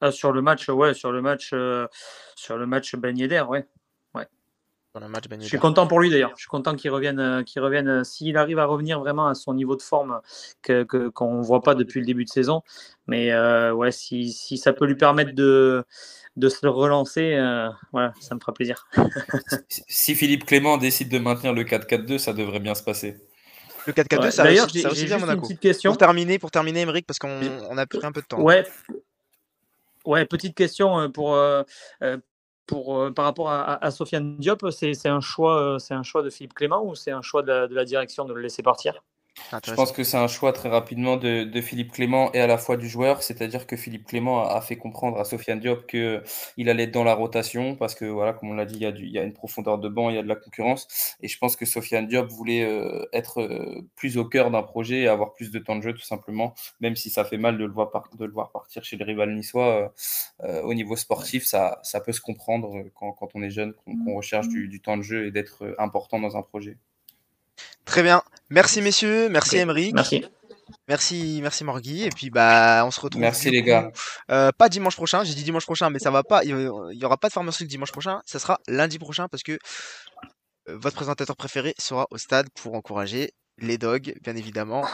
Speaker 4: Ah, sur le match, ouais, sur le match, euh, sur le match Ben Yedder, ouais. ouais.
Speaker 1: le match ben
Speaker 4: Je suis content pour lui d'ailleurs. Je suis content qu'il revienne, qu'il revienne. S'il arrive à revenir vraiment à son niveau de forme que qu'on ne voit pas depuis le début de saison, mais ouais, si, si, ça peut lui permettre de de se relancer, voilà, ça me fera plaisir.
Speaker 5: si Philippe Clément décide de maintenir le 4-4-2, ça devrait bien se passer.
Speaker 1: Le 4-4-2, ça, D'ailleurs, ça aussi bien Monaco. Une petite question. Pour terminer, pour terminer, Emeric, parce qu'on a pris un peu de temps.
Speaker 4: Ouais. Ouais, petite question euh, pour, euh, euh, pour, par rapport à, Sofiane Diop. C'est un, choix, un choix de Philippe Clément ou c'est un choix de la, direction de le laisser partir?
Speaker 5: Je pense que c'est un choix très rapidement de, Philippe Clément et à la fois du joueur, c'est-à-dire que Philippe Clément a, fait comprendre à Sofiane Diop qu'il allait être dans la rotation parce que, voilà, comme on l'a dit, il y, a une profondeur de banc, il y a de la concurrence. Et je pense que Sofiane Diop voulait euh, être euh, plus au cœur d'un projet et avoir plus de temps de jeu, tout simplement, même si ça fait mal de le voir, de le voir partir chez le rival niçois. Euh, au niveau sportif, ça, ça peut se comprendre quand, on est jeune, qu'on recherche du, du temps de jeu et d'être important dans un projet.
Speaker 1: Très bien. Merci messieurs, merci Emery.
Speaker 4: Merci.
Speaker 1: Merci, merci Morgui. Et puis bah on se retrouve.
Speaker 5: Merci les gars.
Speaker 1: Euh, pas dimanche prochain, j'ai dit dimanche prochain, mais ça va pas. Il y aura pas de Farmers League dimanche prochain. Ça sera lundi prochain parce que euh, votre présentateur préféré sera au stade pour encourager les dogs, bien évidemment.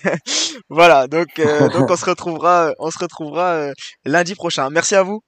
Speaker 1: voilà, donc, euh, donc on se retrouvera, on se retrouvera lundi prochain. Merci à vous.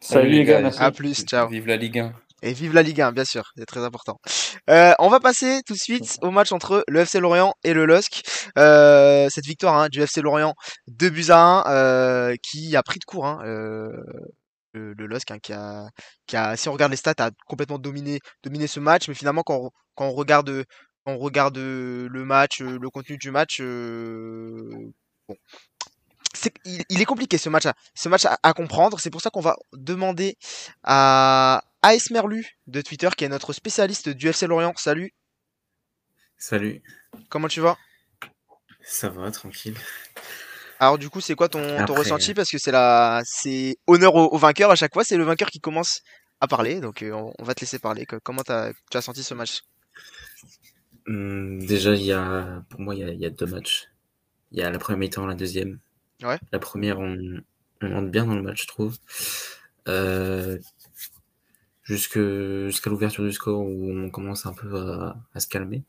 Speaker 5: Salut, les gars.
Speaker 1: À plus, ciao.
Speaker 5: Vive la Ligue 1.
Speaker 1: Et vive la Ligue 1, bien sûr, c'est très important. Euh, on va passer tout de suite au match entre le FC Lorient et le LOSC. Euh, cette victoire hein, du FC Lorient 2 buts à 1 euh, qui a pris de court. Hein, le, le LOSC hein, qui, a, qui a, si on regarde les stats, a complètement dominé, dominé ce match. Mais finalement, quand, quand on regarde, quand on regarde le match, le contenu du match, bon, il, est compliqué ce match, -à, ce match à, comprendre. C'est pour ça qu'on va demander à AS Merlu de Twitter, qui est notre spécialiste du FC Lorient. Salut.
Speaker 6: Salut.
Speaker 1: Comment tu vas?
Speaker 6: Ça va, tranquille.
Speaker 1: Alors du coup, c'est quoi ton, ressenti? Parce que c'est la, c'est honneur au, vainqueur à chaque fois. C'est le vainqueur qui commence à parler, donc euh, on, va te laisser parler. Comment tu as senti ce match?
Speaker 6: Hum, Déjà, il y a, pour moi, il y a, deux matchs. Il y a la première mi-temps, la deuxième. La première, on, on bien dans le match, je trouve. Euh, jusqu'à l'ouverture du score où on commence un peu à, se calmer.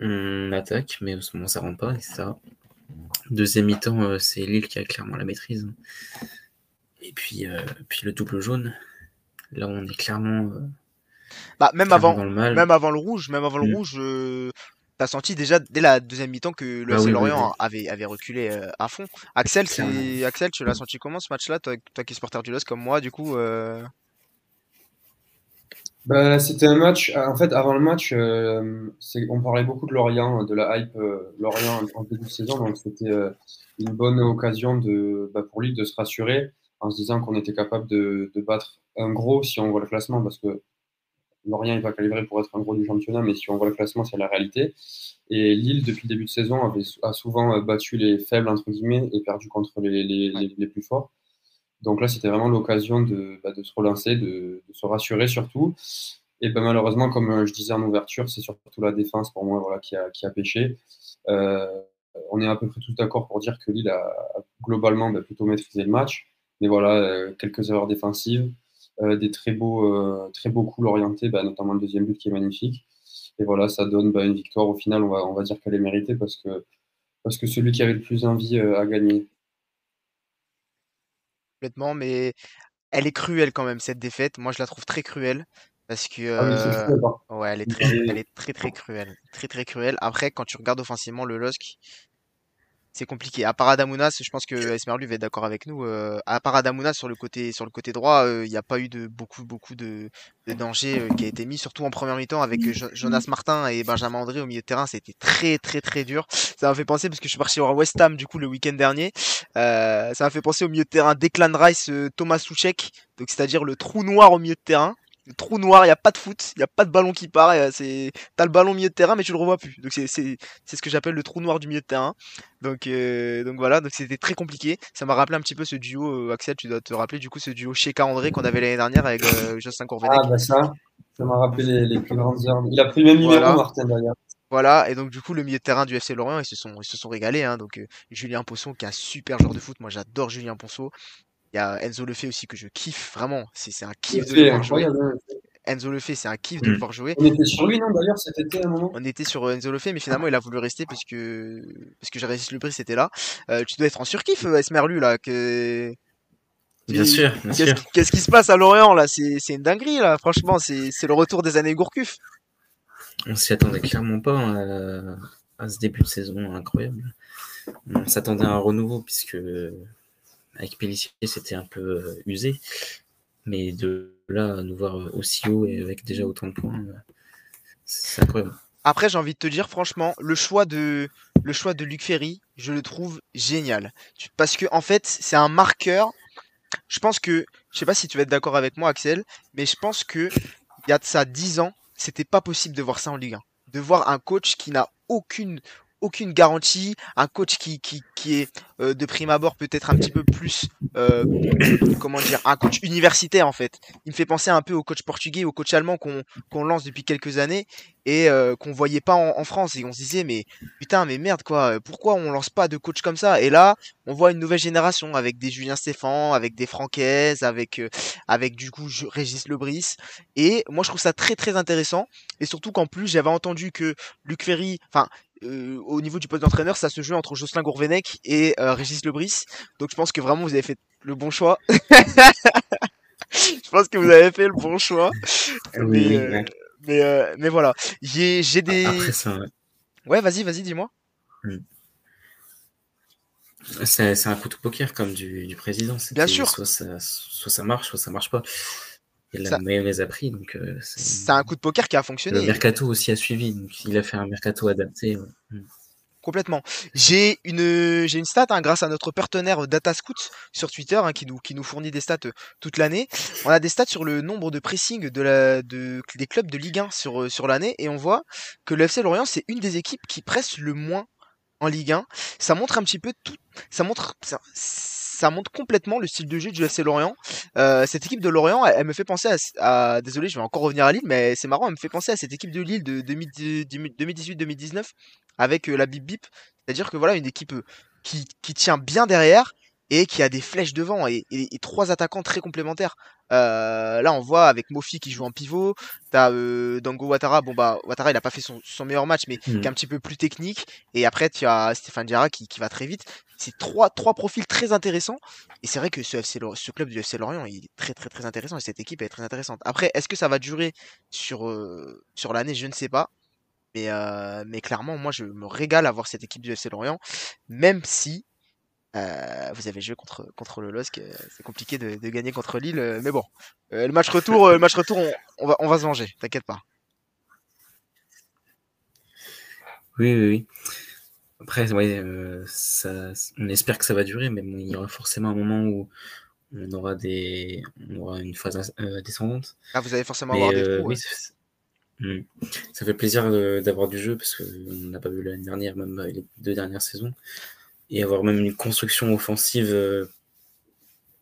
Speaker 6: On attaque, mais au ce moment ça rentre pas, et ça. Deuxième mi-temps, euh, c'est Lille qui a clairement la maîtrise. Et puis, euh, puis le double jaune. Là, on est clairement
Speaker 1: Bah, même avant, même avant le rouge, même avant le mm. rouge, euh, t'as senti déjà dès la deuxième mi-temps que le ah Lorient Avait, avait reculé euh, à fond. Axel, c'est Axel, tu l'as senti comment ce match-là, toi, toi, qui es supporter du LOS comme moi, du coup. Euh...
Speaker 2: Bah, c'était un match. En fait, avant le match, euh, on parlait beaucoup de Lorient, de la hype euh, Lorient en début de saison, donc c'était une bonne occasion de, bah, pour lui de se rassurer en se disant qu'on était capable de, de, battre un gros si on voit le classement, parce que Lorient il va calibrer pour être un gros du championnat, mais si on voit le classement, c'est la réalité. Et Lille, depuis le début de saison, avait, a souvent euh, battu les faibles, entre guillemets, et perdu contre les, les, les, plus forts. Donc là, c'était vraiment l'occasion de, bah, de, se relancer, de, de, se rassurer surtout. Et ben, malheureusement, comme euh, je disais en ouverture, c'est surtout la défense pour moi voilà, qui, a, qui a pêché. Euh, on est à peu près tous d'accord pour dire que Lille a, globalement bah, plutôt maîtrisé le match. Mais voilà, quelques erreurs défensives. Euh, des très beaux, euh, très beaux coups orientés, bah, notamment le deuxième but qui est magnifique. Et voilà, ça donne bah, une victoire. Au final, on va, on va dire qu'elle est méritée parce que, parce que celui qui avait le plus envie euh, a gagné.
Speaker 1: Complètement, mais elle est cruelle quand même, cette défaite. Moi, je la trouve très cruelle. Parce que
Speaker 2: ah,
Speaker 1: ouais, elle est très, elle est très très cruelle, très très cruelle. Après, quand tu regardes offensivement le LOSC, c'est compliqué. À part Adamounas, je pense que Esmerlu va être d'accord avec nous. Euh, à part Adamounas sur le côté sur le côté droit, euh, il n'y a pas eu de beaucoup beaucoup de, de danger euh, qui a été mis, surtout en première mi-temps avec Jonas Martin et Benjamin André au milieu de terrain. C'était très très très dur. Ça m'a fait penser parce que je suis parti au West Ham du coup le week-end dernier. ça m'a fait penser au milieu de terrain Declan Rice, Thomas Souchek, donc c'est-à-dire le trou noir au milieu de terrain trou noir, il n'y a pas de foot, il n'y a pas de ballon qui part, c'est t'as le ballon au milieu de terrain mais tu le revois plus. Donc c'est ce que j'appelle le trou noir du milieu de terrain. Donc euh, donc voilà, donc c'était très compliqué. Ça m'a rappelé un petit peu ce duo euh, Axel, tu dois te rappeler du coup ce duo Sheka André qu'on avait l'année dernière avec euh, Justin Courvenec.
Speaker 2: Ah bah ça, ça m'a rappelé les, plus grandes heures. Il a pris le même numéro Martin d'ailleurs.
Speaker 1: Voilà, et donc du coup le milieu de terrain du FC Lorient, ils se sont, ils se sont régalés. Hein, donc Julien Poisson qui est un super joueur de foot, moi j'adore Julien Ponceau. Il y a Enzo Lefebvre aussi que je kiffe vraiment. C'est un kiff de le voir jouer. Hein. Enzo Lefebvre, c'est un kiff de le mm. voir jouer.
Speaker 2: On était sur lui, non D'ailleurs, cet été à un moment.
Speaker 1: On était sur euh, Enzo Lefebvre, mais finalement, il a voulu rester parce que parce que Régis Le Prix c'était là. Euh, tu dois être en surkiff, euh, Esmerlu là. Que...
Speaker 6: Bien sûr, bien sûr.
Speaker 1: Qu'est-ce qui se passe à Lorient là? C'est une dinguerie là. Franchement, c'est le retour des années Gourcuff.
Speaker 6: On s'y attendait clairement pas hein, à ce début de saison incroyable. On s'attendait à un renouveau puisque avec Pellissier c'était un peu usé. Mais de là nous voir aussi haut et avec déjà autant de points, c'est incroyable.
Speaker 1: Après, j'ai envie de te dire, franchement, le choix de, le choix de Luc Ferry, je le trouve génial. Parce que, en fait, c'est un marqueur. Je pense que, je sais pas si tu vas être d'accord avec moi, Axel, mais je pense que, il y a de ça 10 ans, c'était pas possible de voir ça en Ligue 1. De voir un coach qui n'a aucune, aucune garantie, un coach qui, qui, qui est euh, de prime abord peut-être un petit peu plus, euh, comment dire, un coach universitaire en fait. Il me fait penser un peu au coach portugais, au coach allemand qu'on qu'on lance depuis quelques années et euh, qu'on voyait pas en, France. Et on se disait mais putain mais merde quoi, pourquoi on lance pas de coach comme ça? Et là, on voit une nouvelle génération avec des Julien Stéphan, avec des Francaise, avec avec du coup Régis Lebris. Et moi je trouve ça très très intéressant. Et surtout qu'en plus j'avais entendu que Luc Ferry, enfin euh, au niveau du poste d'entraîneur, ça se joue entre Jocelyn Gourvenec et euh, Régis Lebris. Donc je pense que vraiment vous avez fait le bon choix. je pense que vous avez fait le bon choix. mais, euh, mais, mais, voilà. J'ai des. ouais, vas-y, vas-y, dis-moi.
Speaker 6: C'est un coup de poker comme du, du président.
Speaker 1: Bien sûr.
Speaker 6: Soit ça, soit ça marche, soit ça marche pas. La mayonnaise a pris, donc euh,
Speaker 1: c'est un coup de poker qui a fonctionné.
Speaker 6: Le mercato aussi a suivi, donc il a fait un mercato adapté. Mm.
Speaker 1: Complètement. J'ai une j'ai une stat hein, grâce à notre partenaire DataScout sur Twitter hein, qui nous qui nous fournit des stats euh, toute l'année. On a des stats sur le nombre de pressing de la de des clubs de Ligue 1 sur euh, sur l'année et on voit que le FC Lorient c'est une des équipes qui presse le moins en Ligue 1. Ça montre un petit peu tout ça montre ça, ça montre complètement le style de jeu du FC Lorient. Euh, cette équipe de Lorient, elle, me fait penser à, Désolé, je vais encore revenir à Lille, mais c'est marrant, elle me fait penser à cette équipe de Lille de 2018-2019 avec euh, la Bip Bip. C'est-à-dire que voilà, une équipe euh, qui, tient bien derrière, et qui a des flèches devant et, trois attaquants très complémentaires. Euh, là, on voit avec Mofi qui joue en pivot, t'as euh, Dango Ouattara. Bon bah Ouattara, il a pas fait son, meilleur match, mais qui est un petit peu plus technique. Et après, tu as Stéphane Diarra qui, va très vite. C'est trois, trois profils très intéressants. Et c'est vrai que ce, FC, ce club du FC Lorient, il est très très très intéressant et cette équipe est très intéressante. Après, est-ce que ça va durer sur, euh, sur l'année? Je ne sais pas. Mais, euh, mais clairement, moi, je me régale à voir cette équipe du FC Lorient, même si euh, vous avez joué contre, contre le LOSC, euh, c'est compliqué de, gagner contre Lille, euh, mais bon, le match retour, le match retour, on, va, on va se venger, t'inquiète pas.
Speaker 6: Oui, oui, oui. Après, ouais, ça, on espère que ça va durer, mais il y aura forcément un moment où on aura des, on aura une phase descendante.
Speaker 1: Ah, vous allez forcément avoir des trous. Oui,
Speaker 6: hmm. ça fait plaisir d'avoir du jeu parce qu'on n'a pas vu l'année dernière, même les deux dernières saisons et avoir même une construction offensive euh,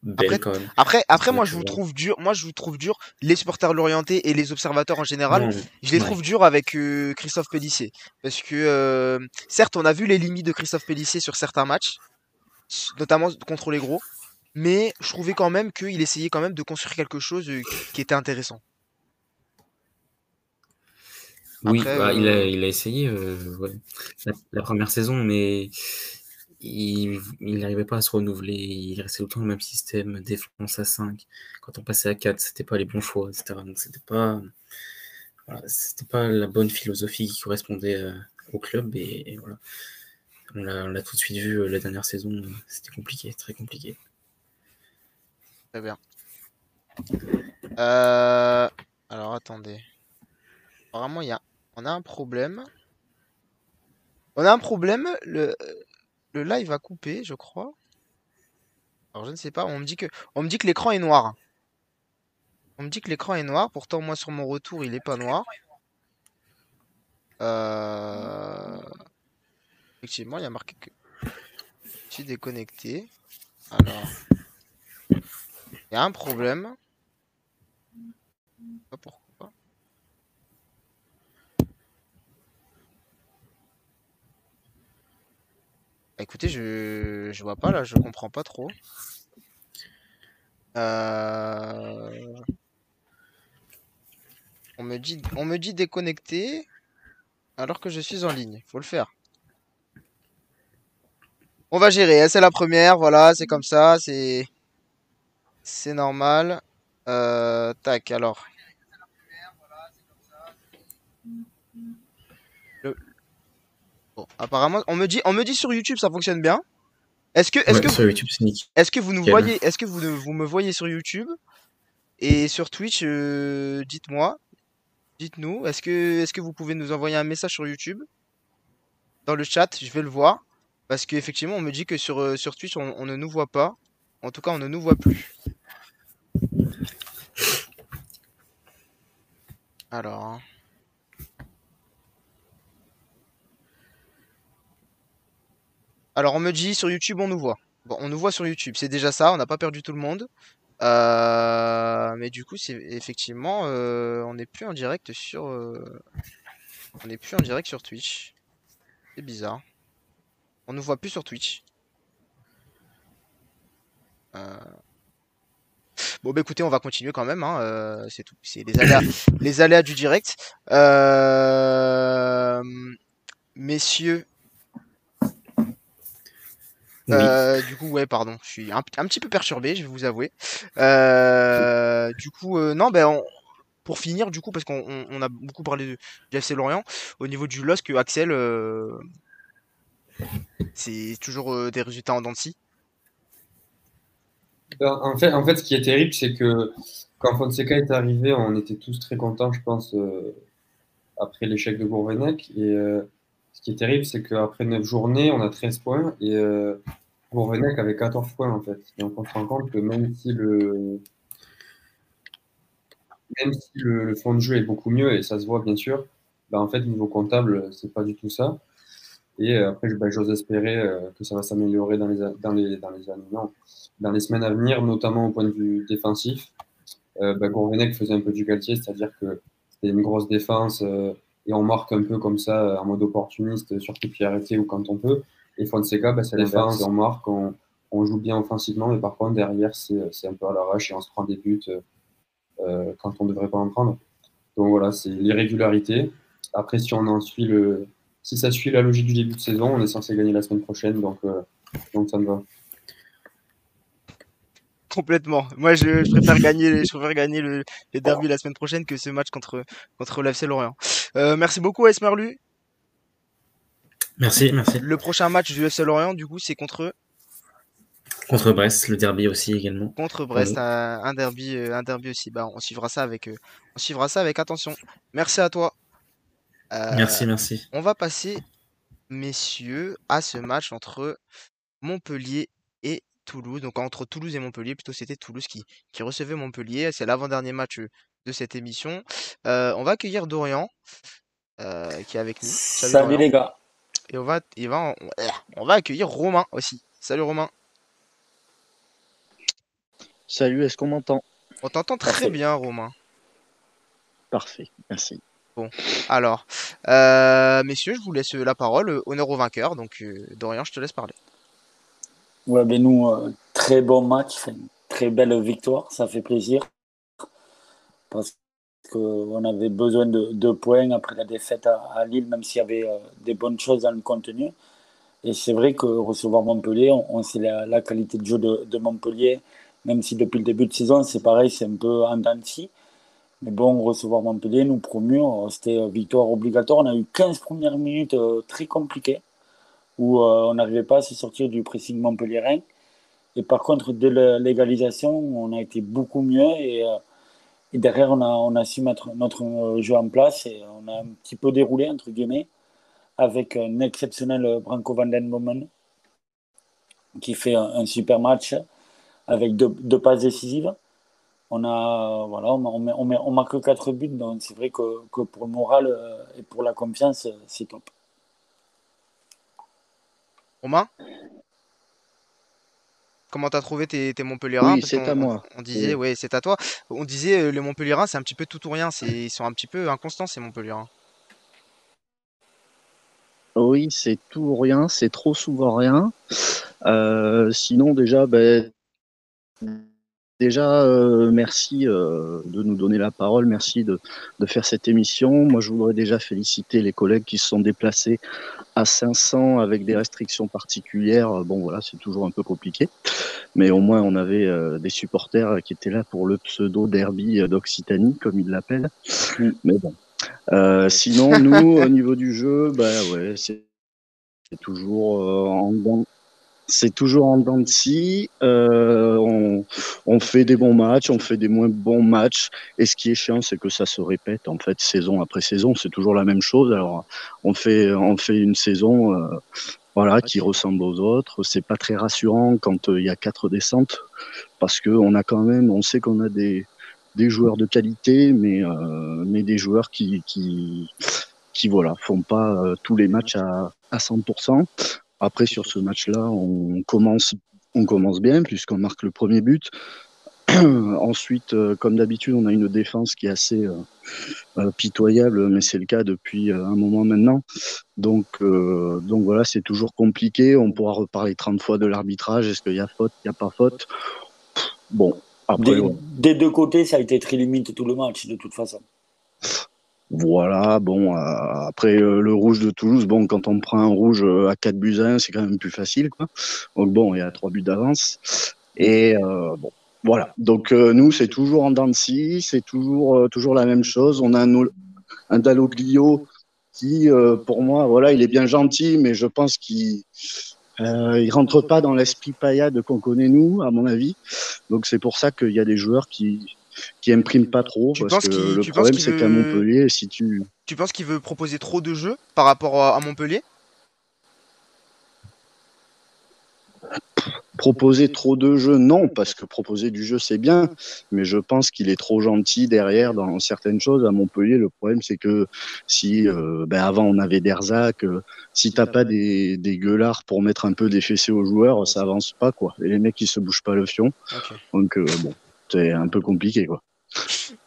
Speaker 6: belle
Speaker 1: après,
Speaker 6: quand même.
Speaker 1: Après, après moi je vous trouve dur. Moi je vous trouve dur. Les supporters l'orienté et les observateurs en général, je les trouve durs avec euh, Christophe Pellissier parce que euh, certes on a vu les limites de Christophe Pellissier sur certains matchs, notamment contre les gros, mais je trouvais quand même qu'il essayait quand même de construire quelque chose qui était intéressant.
Speaker 6: Oui, bah, il, a, il, a, essayé ouais. la, première saison, mais il n'arrivait pas à se renouveler, il restait tout le temps le même système, défense à 5. Quand on passait à 4, c'était pas les bons choix, etc. Donc c'était pas, pas la bonne philosophie qui correspondait euh, au club et, voilà. On l'a tout de suite vu euh, la dernière saison, c'était compliqué, très compliqué.
Speaker 1: Très bien. Euh, alors attendez. Apparemment, y a... on a un problème. On a un problème. Le le live a coupé, je crois. Alors je ne sais pas, on me dit que on me dit que l'écran est noir. On me dit que l'écran est noir, pourtant moi sur mon retour il est pas noir. Euh, effectivement, il y a marqué que je suis déconnecté. Alors, il y a un problème. Pas pourquoi. Bah, écoutez, je... je vois pas là, je comprends pas trop. Euh, on me dit, on me dit déconnecter alors que je suis en ligne. Faut le faire. On va gérer. Hein, c'est la première, voilà, c'est comme ça, c'est c'est normal. Euh, tac, alors. Apparemment, on me dit, on me dit sur YouTube ça fonctionne bien. Est-ce que, est-ce que,
Speaker 6: sur YouTube,
Speaker 1: est-ce que vous nous voyez, est-ce que vous, vous me voyez sur YouTube et sur Twitch euh, Dites-moi, dites-nous. Est-ce que, est-ce que vous pouvez nous envoyer un message sur YouTube? Dans le chat Je vais le voir parce qu'effectivement, on me dit que sur, euh, sur Twitch, on, on ne nous voit pas. En tout cas, on ne nous voit plus. Alors. Alors on me dit sur YouTube on nous voit. Bon, on nous voit sur YouTube, c'est déjà ça, on n'a pas perdu tout le monde. Euh, mais du coup, c'est effectivement, euh, on n'est plus en direct sur, euh, on n'est plus en direct sur Twitch. C'est bizarre. On nous voit plus sur Twitch. Bon bah écoutez, on va continuer quand même. Hein, c'est tout. C'est les aléas, les aléas du direct. Messieurs, euh, du coup, ouais, pardon, je suis un, petit peu perturbé, je vais vous avouer. Euh, du coup, euh, non, ben, pour finir, du coup, parce qu'on a beaucoup parlé de, du FC Lorient, au niveau du LOSC, Axel, c'est toujours des résultats en dents
Speaker 2: ben, en fait, en fait, ce qui est terrible, c'est que quand Fonseca est arrivé, on était tous très contents, je pense, après l'échec de Gourvenec. Et ce qui est terrible, c'est qu'après 9 journées, on a 13 points et euh, Gourvenec avait 14 points en fait. Et on se rend compte que même si le même si le, fond de jeu est beaucoup mieux et ça se voit bien sûr, bah, en fait niveau comptable c'est pas du tout ça. Et euh, après bah, j'ose espérer euh, que ça va s'améliorer dans les dans les dans les années dans les semaines à venir, notamment au point de vue défensif. Euh, bah, Gourvenec faisait un peu du Galtier, c'est-à-dire que c'était une grosse défense et on marque un peu comme ça en mode opportuniste sur qui pied arrêté ou quand on peut. Et Fonseca, bah, c'est l'inverse. On marque, on, on joue bien offensivement, mais par contre, derrière, c'est un peu à l'arrache et on se prend des buts quand on ne devrait pas en prendre. Donc voilà, c'est l'irrégularité. Après, si on en suit le, si ça suit la logique du début de saison, on est censé gagner la semaine prochaine, donc, donc ça me va.
Speaker 1: Complètement. Moi, je, préfère gagner, je préfère gagner le, les derby la semaine prochaine que ce match contre contre l'FC Lorient. Euh, merci beaucoup, Esmerlu.
Speaker 6: Merci, merci.
Speaker 1: Le prochain match du FC Lorient, du coup, c'est contre
Speaker 6: contre Brest, le derby aussi également.
Speaker 1: Contre Brest, un, derby, euh, un derby aussi. Bah, on suivra ça avec, euh, on suivra ça avec attention. Merci à toi.
Speaker 6: merci, merci.
Speaker 1: On va passer, messieurs, à ce match entre Montpellier et Toulouse. Donc entre Toulouse et Montpellier, plutôt c'était Toulouse qui, qui recevait Montpellier. C'est l'avant-dernier match de cette émission. on va accueillir Dorian qui est avec nous.
Speaker 7: Salut, les gars.
Speaker 1: Et on va, va, on, va accueillir Romain aussi. Salut Romain.
Speaker 8: Salut, est-ce qu'on m'entend?
Speaker 1: On t'entend très bien Romain.
Speaker 8: Parfait, merci.
Speaker 1: Bon, alors, messieurs, je vous laisse la parole. Honneur au vainqueur. Donc, Dorian, je te laisse parler.
Speaker 7: Ouais, ben nous, euh, très bon match, très belle victoire, ça fait plaisir. Parce qu'on avait besoin de points après la défaite à, Lille, même s'il y avait euh, des bonnes choses dans le contenu. Et c'est vrai que recevoir Montpellier, on, sait la, qualité de jeu de, Montpellier, même si depuis le début de saison, c'est pareil, c'est un peu en Mais bon, recevoir Montpellier, nous promu, c'était victoire obligatoire. On a eu 15 premières minutes euh, très compliquées où euh, on n'arrivait pas à se sortir du pressing montpellierin. Et par contre, dès l'égalisation, on a été beaucoup mieux euh, et, derrière, on a, su mettre notre euh, jeu en place et on a un petit peu déroulé, entre guillemets, avec un exceptionnel Branco Van Den qui fait un, super match avec deux, passes décisives. On a voilà, on, marque quatre buts, donc c'est vrai que, pour le moral et pour la confiance, c'est top.
Speaker 1: Romain? Comment t'as trouvé tes, tes
Speaker 8: Oui, c'est à moi.
Speaker 1: On disait, oui, c'est à toi. On disait, euh, les Montpellierins, c'est un petit peu tout ou rien. Ils sont un petit peu inconstants, ces Montpellierins.
Speaker 8: Oui, c'est tout ou rien. C'est trop souvent rien. Euh, sinon, déjà, ben, Déjà, euh, merci euh, de nous donner la parole, merci de, de, faire cette émission. Moi, je voudrais déjà féliciter les collègues qui se sont déplacés à 500 avec des restrictions particulières. Bon, voilà, c'est toujours un peu compliqué, mais au moins on avait euh, des supporters qui étaient là pour le pseudo derby d'Occitanie, comme ils l'appellent. Mais bon. sinon, nous, au niveau du jeu, bah ouais, c'est toujours en bon c'est toujours en dents de scie. Euh, on, on, fait des bons matchs, on fait des moins bons matchs. Et ce qui est chiant, c'est que ça se répète en fait saison après saison. C'est toujours la même chose. Alors on fait on fait une saison euh, voilà qui ressemble aux autres. C'est pas très rassurant quand euh, il y a quatre descentes parce que on a quand même, on sait qu'on a des des joueurs de qualité, mais euh, mais des joueurs qui qui qui voilà font pas euh, tous les matchs à à 100%. Après, sur ce match-là, on commence, on commence bien puisqu'on marque le premier but. Ensuite, euh, comme d'habitude, on a une défense qui est assez euh, euh, pitoyable, mais c'est le cas depuis un moment maintenant. Donc, donc voilà, c'est toujours compliqué. On pourra reparler 30 fois de l'arbitrage. Est-ce qu'il y a faute, il n'y a pas faute? Bon,
Speaker 7: après. Des, deux côtés, ça a été très limite tout le match, de toute façon.
Speaker 8: Voilà, bon, euh, après euh, le rouge de Toulouse, bon, quand on prend un rouge euh, à 4 buts à 1, c'est quand même plus facile, quoi. Donc bon, il y a 3 buts d'avance. Et bon, voilà. Donc nous, c'est toujours en dents c'est toujours, toujours la même chose. On a un, un Daloglio qui, pour moi, voilà, il est bien gentil, mais je pense qu'il il rentre pas dans l'esprit paillade qu'on connaît nous, à mon avis. Donc c'est pour ça qu'il y a des joueurs qui qui imprime pas trop. parce que le problème, c'est qu'à Montpellier, si tu.
Speaker 1: Tu penses qu'il veut proposer trop de jeux par rapport à Montpellier?
Speaker 8: Proposer trop de jeux, non, parce que proposer du jeu, c'est bien, mais je pense qu'il est trop gentil derrière dans certaines choses. À Montpellier, le problème, c'est que si, euh, ben avant, on avait Derzac, euh, si t'as pas des, des gueulards pour mettre un peu des fessées aux joueurs, ça avance pas, quoi. Et les mecs, ils se bougent pas le fion. Donc, euh, bon, c'est un peu compliqué, quoi.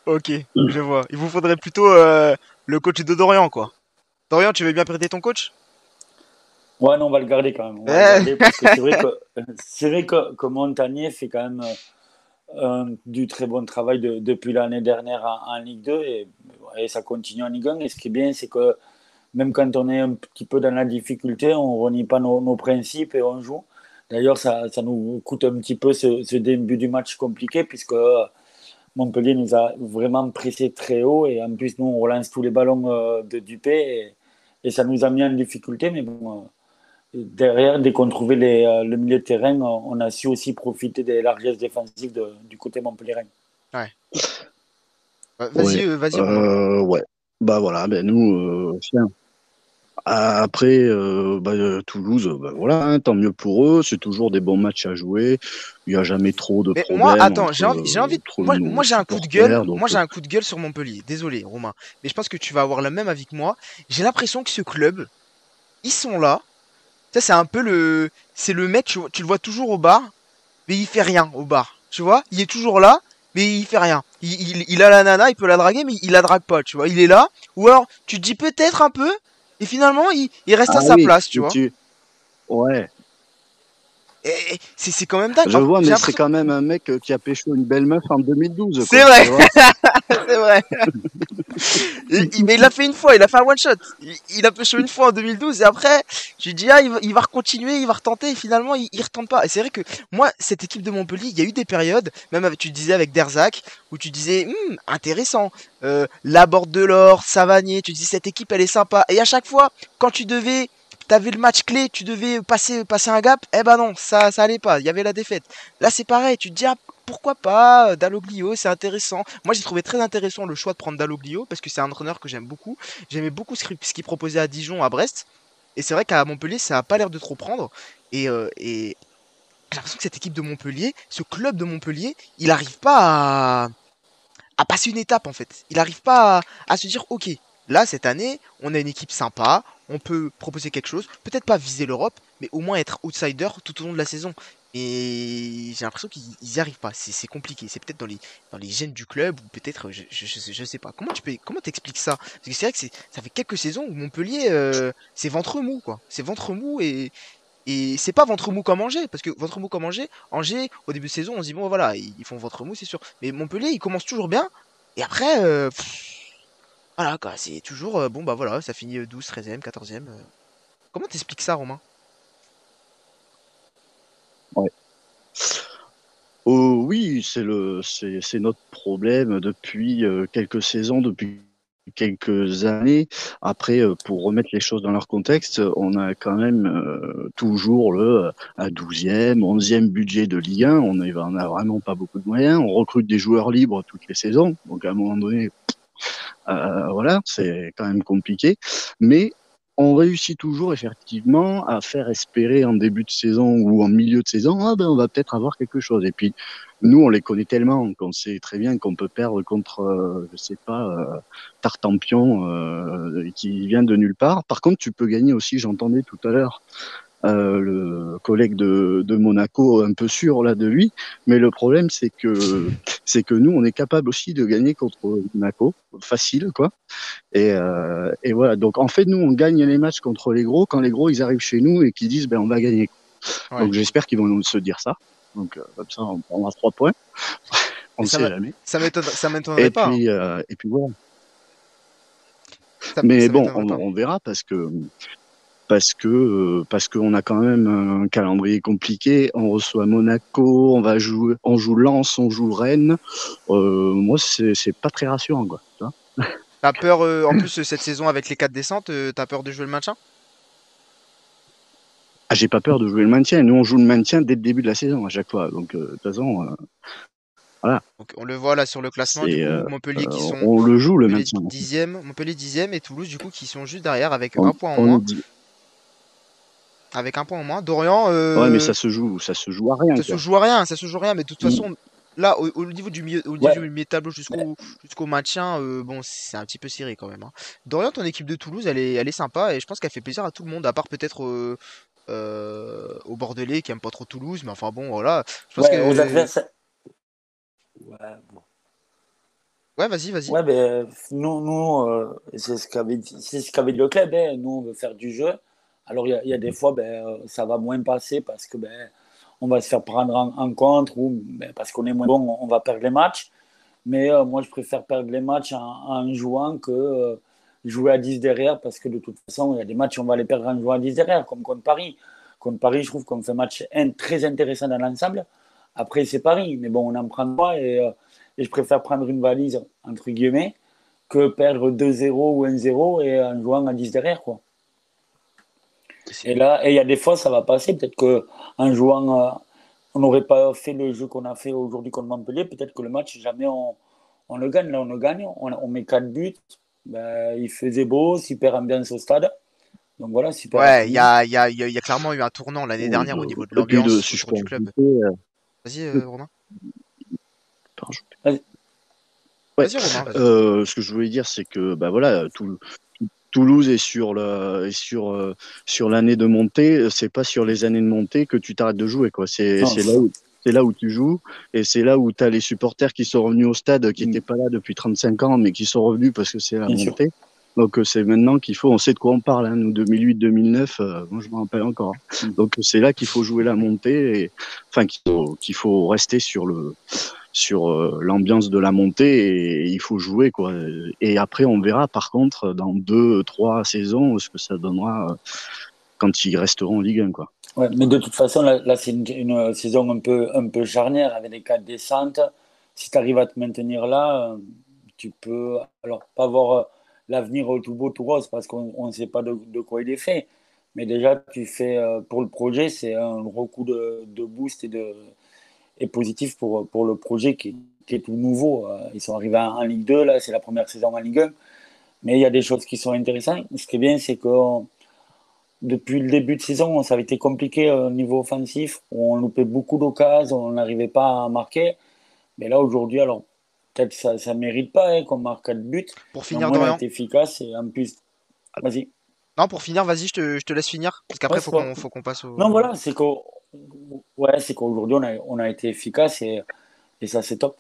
Speaker 1: Ok, je vois. Il vous faudrait plutôt euh, le coach de Dorian, quoi. Dorian, tu veux bien prêter ton coach?
Speaker 7: Ouais, non, on va le garder quand même. c'est vrai que, c'est vrai que, que, Montagnier fait quand même euh, du très bon travail depuis l'année dernière en, Ligue 2 et, et, ça continue en Ligue 1. Et ce qui est bien, c'est que même quand on est un petit peu dans la difficulté, on ne renie pas nos, principes et on joue. D'ailleurs, ça, ça, nous coûte un petit peu ce, début du match compliqué puisque Montpellier nous a vraiment pressé très haut et en plus, nous, on relance tous les ballons euh, de Dupé et, et, ça nous a mis en difficulté. Mais bon, euh, derrière, dès qu'on trouvait les, euh, le milieu de terrain, on a su aussi profiter des largesses défensives de, du côté Montpellier.
Speaker 1: Ouais. Vas-y, vas-y.
Speaker 8: ouais. Bah voilà, ben nous, après, euh, bah, euh, Toulouse, bah, voilà, hein, tant mieux pour eux. C'est toujours des bons matchs à jouer. Il n'y a jamais trop de problèmes.
Speaker 1: Moi, attends, j'ai envie, j'ai envie. Moi, j'ai un coup de gueule. Moi, j'ai un coup de gueule sur Montpellier. Désolé, Romain, mais je pense que tu vas avoir le même avec moi. J'ai l'impression que ce club, ils sont là. Ça, c'est un peu le, c'est le mec. Tu, le vois toujours au bar, mais il fait rien au bar. Tu vois, il est toujours là, mais il fait rien. Il, il, a la nana, il peut la draguer, mais il la drague pas, tu vois. Il est là. Ou alors, tu te dis peut-être un peu, et finalement, il, il reste à ah sa place, tu vois.
Speaker 8: Ouais.
Speaker 1: C'est quand même dingue.
Speaker 8: Je vois, mais c'est quand même un mec qui a pêché une belle meuf en 2012.
Speaker 1: C'est vrai. c'est vrai. mais il l'a fait une fois, il a fait un one shot. Il, a pêché une fois en 2012 et après, je dis ah, il va, il va recontinuer, il va retenter et finalement il, il retente pas. Et c'est vrai que moi, cette équipe de Montpellier, il y a eu des périodes, même avec, tu disais avec Derzac, où tu disais hum, intéressant. Euh, la Borde de l'Or, Savanier, tu dis cette équipe elle est sympa. Et à chaque fois, quand tu devais t'avais le match clé, tu devais passer, passer un gap, eh ben non, ça, ça allait pas, il y avait la défaite. Là, c'est pareil, tu te dis, ah, pourquoi pas, euh, Dalloglio, c'est intéressant. Moi, j'ai trouvé très intéressant le choix de prendre Dalloglio, parce que c'est un entraîneur que j'aime beaucoup. J'aimais beaucoup ce qu'il proposait à Dijon, à Brest. Et c'est vrai qu'à Montpellier, ça a pas l'air de trop prendre. Et, euh, j'ai l'impression que cette équipe de Montpellier, ce club de Montpellier, il n'arrive pas à, passer une étape, en fait. Il n'arrive pas à se dire, ok, Là, cette année, on a une équipe sympa, on peut proposer quelque chose, peut-être pas viser l'Europe, mais au moins être outsider tout au long de la saison. Et j'ai l'impression qu'ils n'y arrivent pas. C'est compliqué. C'est peut-être dans les, dans gènes du club ou peut-être, je, je, sais pas. Comment tu peux, t'expliques ça? Parce que c'est vrai que ça fait quelques saisons où Montpellier, euh, c'est ventre mou, quoi. C'est ventre mou et, et c'est pas ventre mou comme Angers, parce que ventre mou comme Angers, Angers, au début de saison, on se dit bon voilà, ils font ventre mou, c'est sûr. Mais Montpellier, il commence toujours bien, et après, euh, voilà, quoi, c'est toujours, euh, bon, bah voilà, ça finit 12, 13e, 14e. Comment t'expliques ça, Romain?
Speaker 8: Oh, oui, c'est le, c'est notre problème depuis euh, quelques saisons, depuis quelques années. Après, euh, pour remettre les choses dans leur contexte, on a quand même toujours le 12e, 11e budget de Ligue 1. On n'a vraiment pas beaucoup de moyens. On recrute des joueurs libres toutes les saisons. Donc, à un moment donné, euh, voilà, c'est quand même compliqué. Mais on réussit toujours effectivement à faire espérer en début de saison ou en milieu de saison, ah ben on va peut-être avoir quelque chose. Et puis nous, on les connaît tellement qu'on sait très bien qu'on peut perdre contre, euh, je sais pas, euh, Tartampion euh, qui vient de nulle part. Par contre, tu peux gagner aussi. J'entendais tout à l'heure euh, le collègue de, de, Monaco un peu sûr là de lui. Mais le problème, c'est que c'est que nous, on est capable aussi de gagner contre Monaco, facile quoi. Et, euh, et voilà. Donc en fait, nous, on gagne les matchs contre les gros quand les gros ils arrivent chez nous et qu'ils disent ben on va gagner. Donc j'espère qu'ils vont nous se dire ça. Donc euh, comme ça, on prendra trois points. on ne sait jamais.
Speaker 1: Ça m'étonnerait pas.
Speaker 8: Puis,
Speaker 1: hein.
Speaker 8: euh, et puis voilà. Mais bon, on, on, verra parce que parce que euh, parce qu'on a quand même un calendrier compliqué. On reçoit Monaco, on va jouer, on joue Lens, on joue Rennes. Euh, moi, c'est pas très rassurant, quoi.
Speaker 1: T'as peur, euh, en plus cette saison avec les quatre descentes, t'as peur de jouer le maintien?
Speaker 8: Ah, j'ai pas peur de jouer le maintien. Nous, on joue le maintien dès le début de la saison à chaque fois. Donc, de toute façon, voilà.
Speaker 1: on le voit là sur le classement, du coup, Montpellier qui sont.
Speaker 8: On le joue le maintien.
Speaker 1: Dixième, Montpellier dixième et Toulouse du coup qui sont juste derrière avec un point en moins avec un point en moins. Dorian. Euh,
Speaker 8: ouais, mais ça se joue, ça se joue à rien.
Speaker 1: Ça se joue à rien, ça se joue à rien. Mais de toute mm. façon, là, au, niveau du milieu, au du tableau jusqu'au jusqu'au maintien, euh, bon, c'est un petit peu serré quand même. Hein. Dorian, ton équipe de Toulouse, elle est, elle est sympa et je pense qu'elle fait plaisir à tout le monde, à part peut-être euh, au Bordelais qui aime pas trop Toulouse, mais enfin bon, voilà. Je pense
Speaker 7: ouais, que, Ouais, bon.
Speaker 1: Ouais, vas-y, vas-y.
Speaker 7: Ouais, ben, nous, nous c'est ce qu'avait dit, ce dit le club. Hein. Nous, on veut faire du jeu Alors il y, a des fois, ben, ça va moins passer parce que ben, on va se faire prendre en, contre ou ben, parce qu'on est moins bon, on va perdre les matchs. Mais moi, je préfère perdre les matchs en, jouant que jouer à 10 derrière parce que de toute façon, il y a des matchs, on va les perdre en jouant à 10 derrière, comme contre Paris. Contre Paris, je trouve qu'on fait un match très intéressant dans l'ensemble. Après, c'est Paris, mais bon, on en prend pas et, et je préfère prendre une valise, entre guillemets, que perdre 2-0 ou 1-0 et en jouant à 10 derrière. Quoi. Et là, il y a des fois, ça va passer. Peut-être qu'en jouant, euh, on n'aurait pas fait le jeu qu'on a fait aujourd'hui contre Montpellier. Peut-être que le match, jamais on, on, le gagne. Là, on le gagne. On, met 4 buts. Ben, il faisait beau, super ambiance au stade. Donc voilà, super.
Speaker 1: Ouais, il y a, y, a, y a, clairement eu un tournant l'année dernière au niveau de l'ambiance du club. Euh, Vas-y, euh, Romain.
Speaker 8: Vas-y. Ouais. Euh, ce que je voulais dire, c'est que bah voilà, Toulouse est sur le, est sur euh, sur l'année de montée. C'est pas sur les années de montée que tu t'arrêtes de jouer quoi. C'est là où c'est là où tu joues et c'est là où tu as les supporters qui sont revenus au stade qui n'étaient mm. pas là depuis 35 ans mais qui sont revenus parce que c'est la montée. Donc euh, c'est maintenant qu'il faut, on sait de quoi on parle, hein, nous 2008-2009, moi je me rappelle encore. Mm. Donc c'est là qu'il faut jouer la montée, et, enfin qu'il faut, qu'il faut rester sur le, sur euh, l'ambiance de la montée il faut jouer quoi. Et après on verra par contre dans deux trois saisons ce que ça donnera euh, quand ils resteront en Ligue 1 quoi.
Speaker 7: Ouais, mais de toute façon là, c'est une, saison un peu un peu charnière avec des quatre descentes. Si tu arrives à te maintenir là, tu peux alors pas voir l'avenir tout beau tout rose parce qu'on ne sait pas de, quoi il est fait. Mais déjà, tu fais euh, pour le projet, c'est un gros coup de, de boost et de, est positif pour, pour le projet qui, qui, est tout nouveau. Euh, ils sont arrivés en, Ligue 2, là, c'est la première saison en Ligue 1. Mais il y a des choses qui sont intéressantes. Ce qui est bien, c'est que depuis le début de saison, ça avait été compliqué au niveau offensif. On loupait beaucoup d'occasions, on n'arrivait pas à marquer. Mais là, aujourd'hui, alors peut-être ça ne mérite pas hein, qu'on marque 4 buts.
Speaker 1: Pour finir, Dorian.
Speaker 7: efficace et en plus. Vas-y.
Speaker 1: Non, pour finir, vas-y, je te, je te, laisse finir. Parce qu'après, il faut qu'on passe au.
Speaker 7: Non, voilà, c'est que ouais, c'est qu'aujourd'hui, on a, on a été efficace et, et ça, c'est top.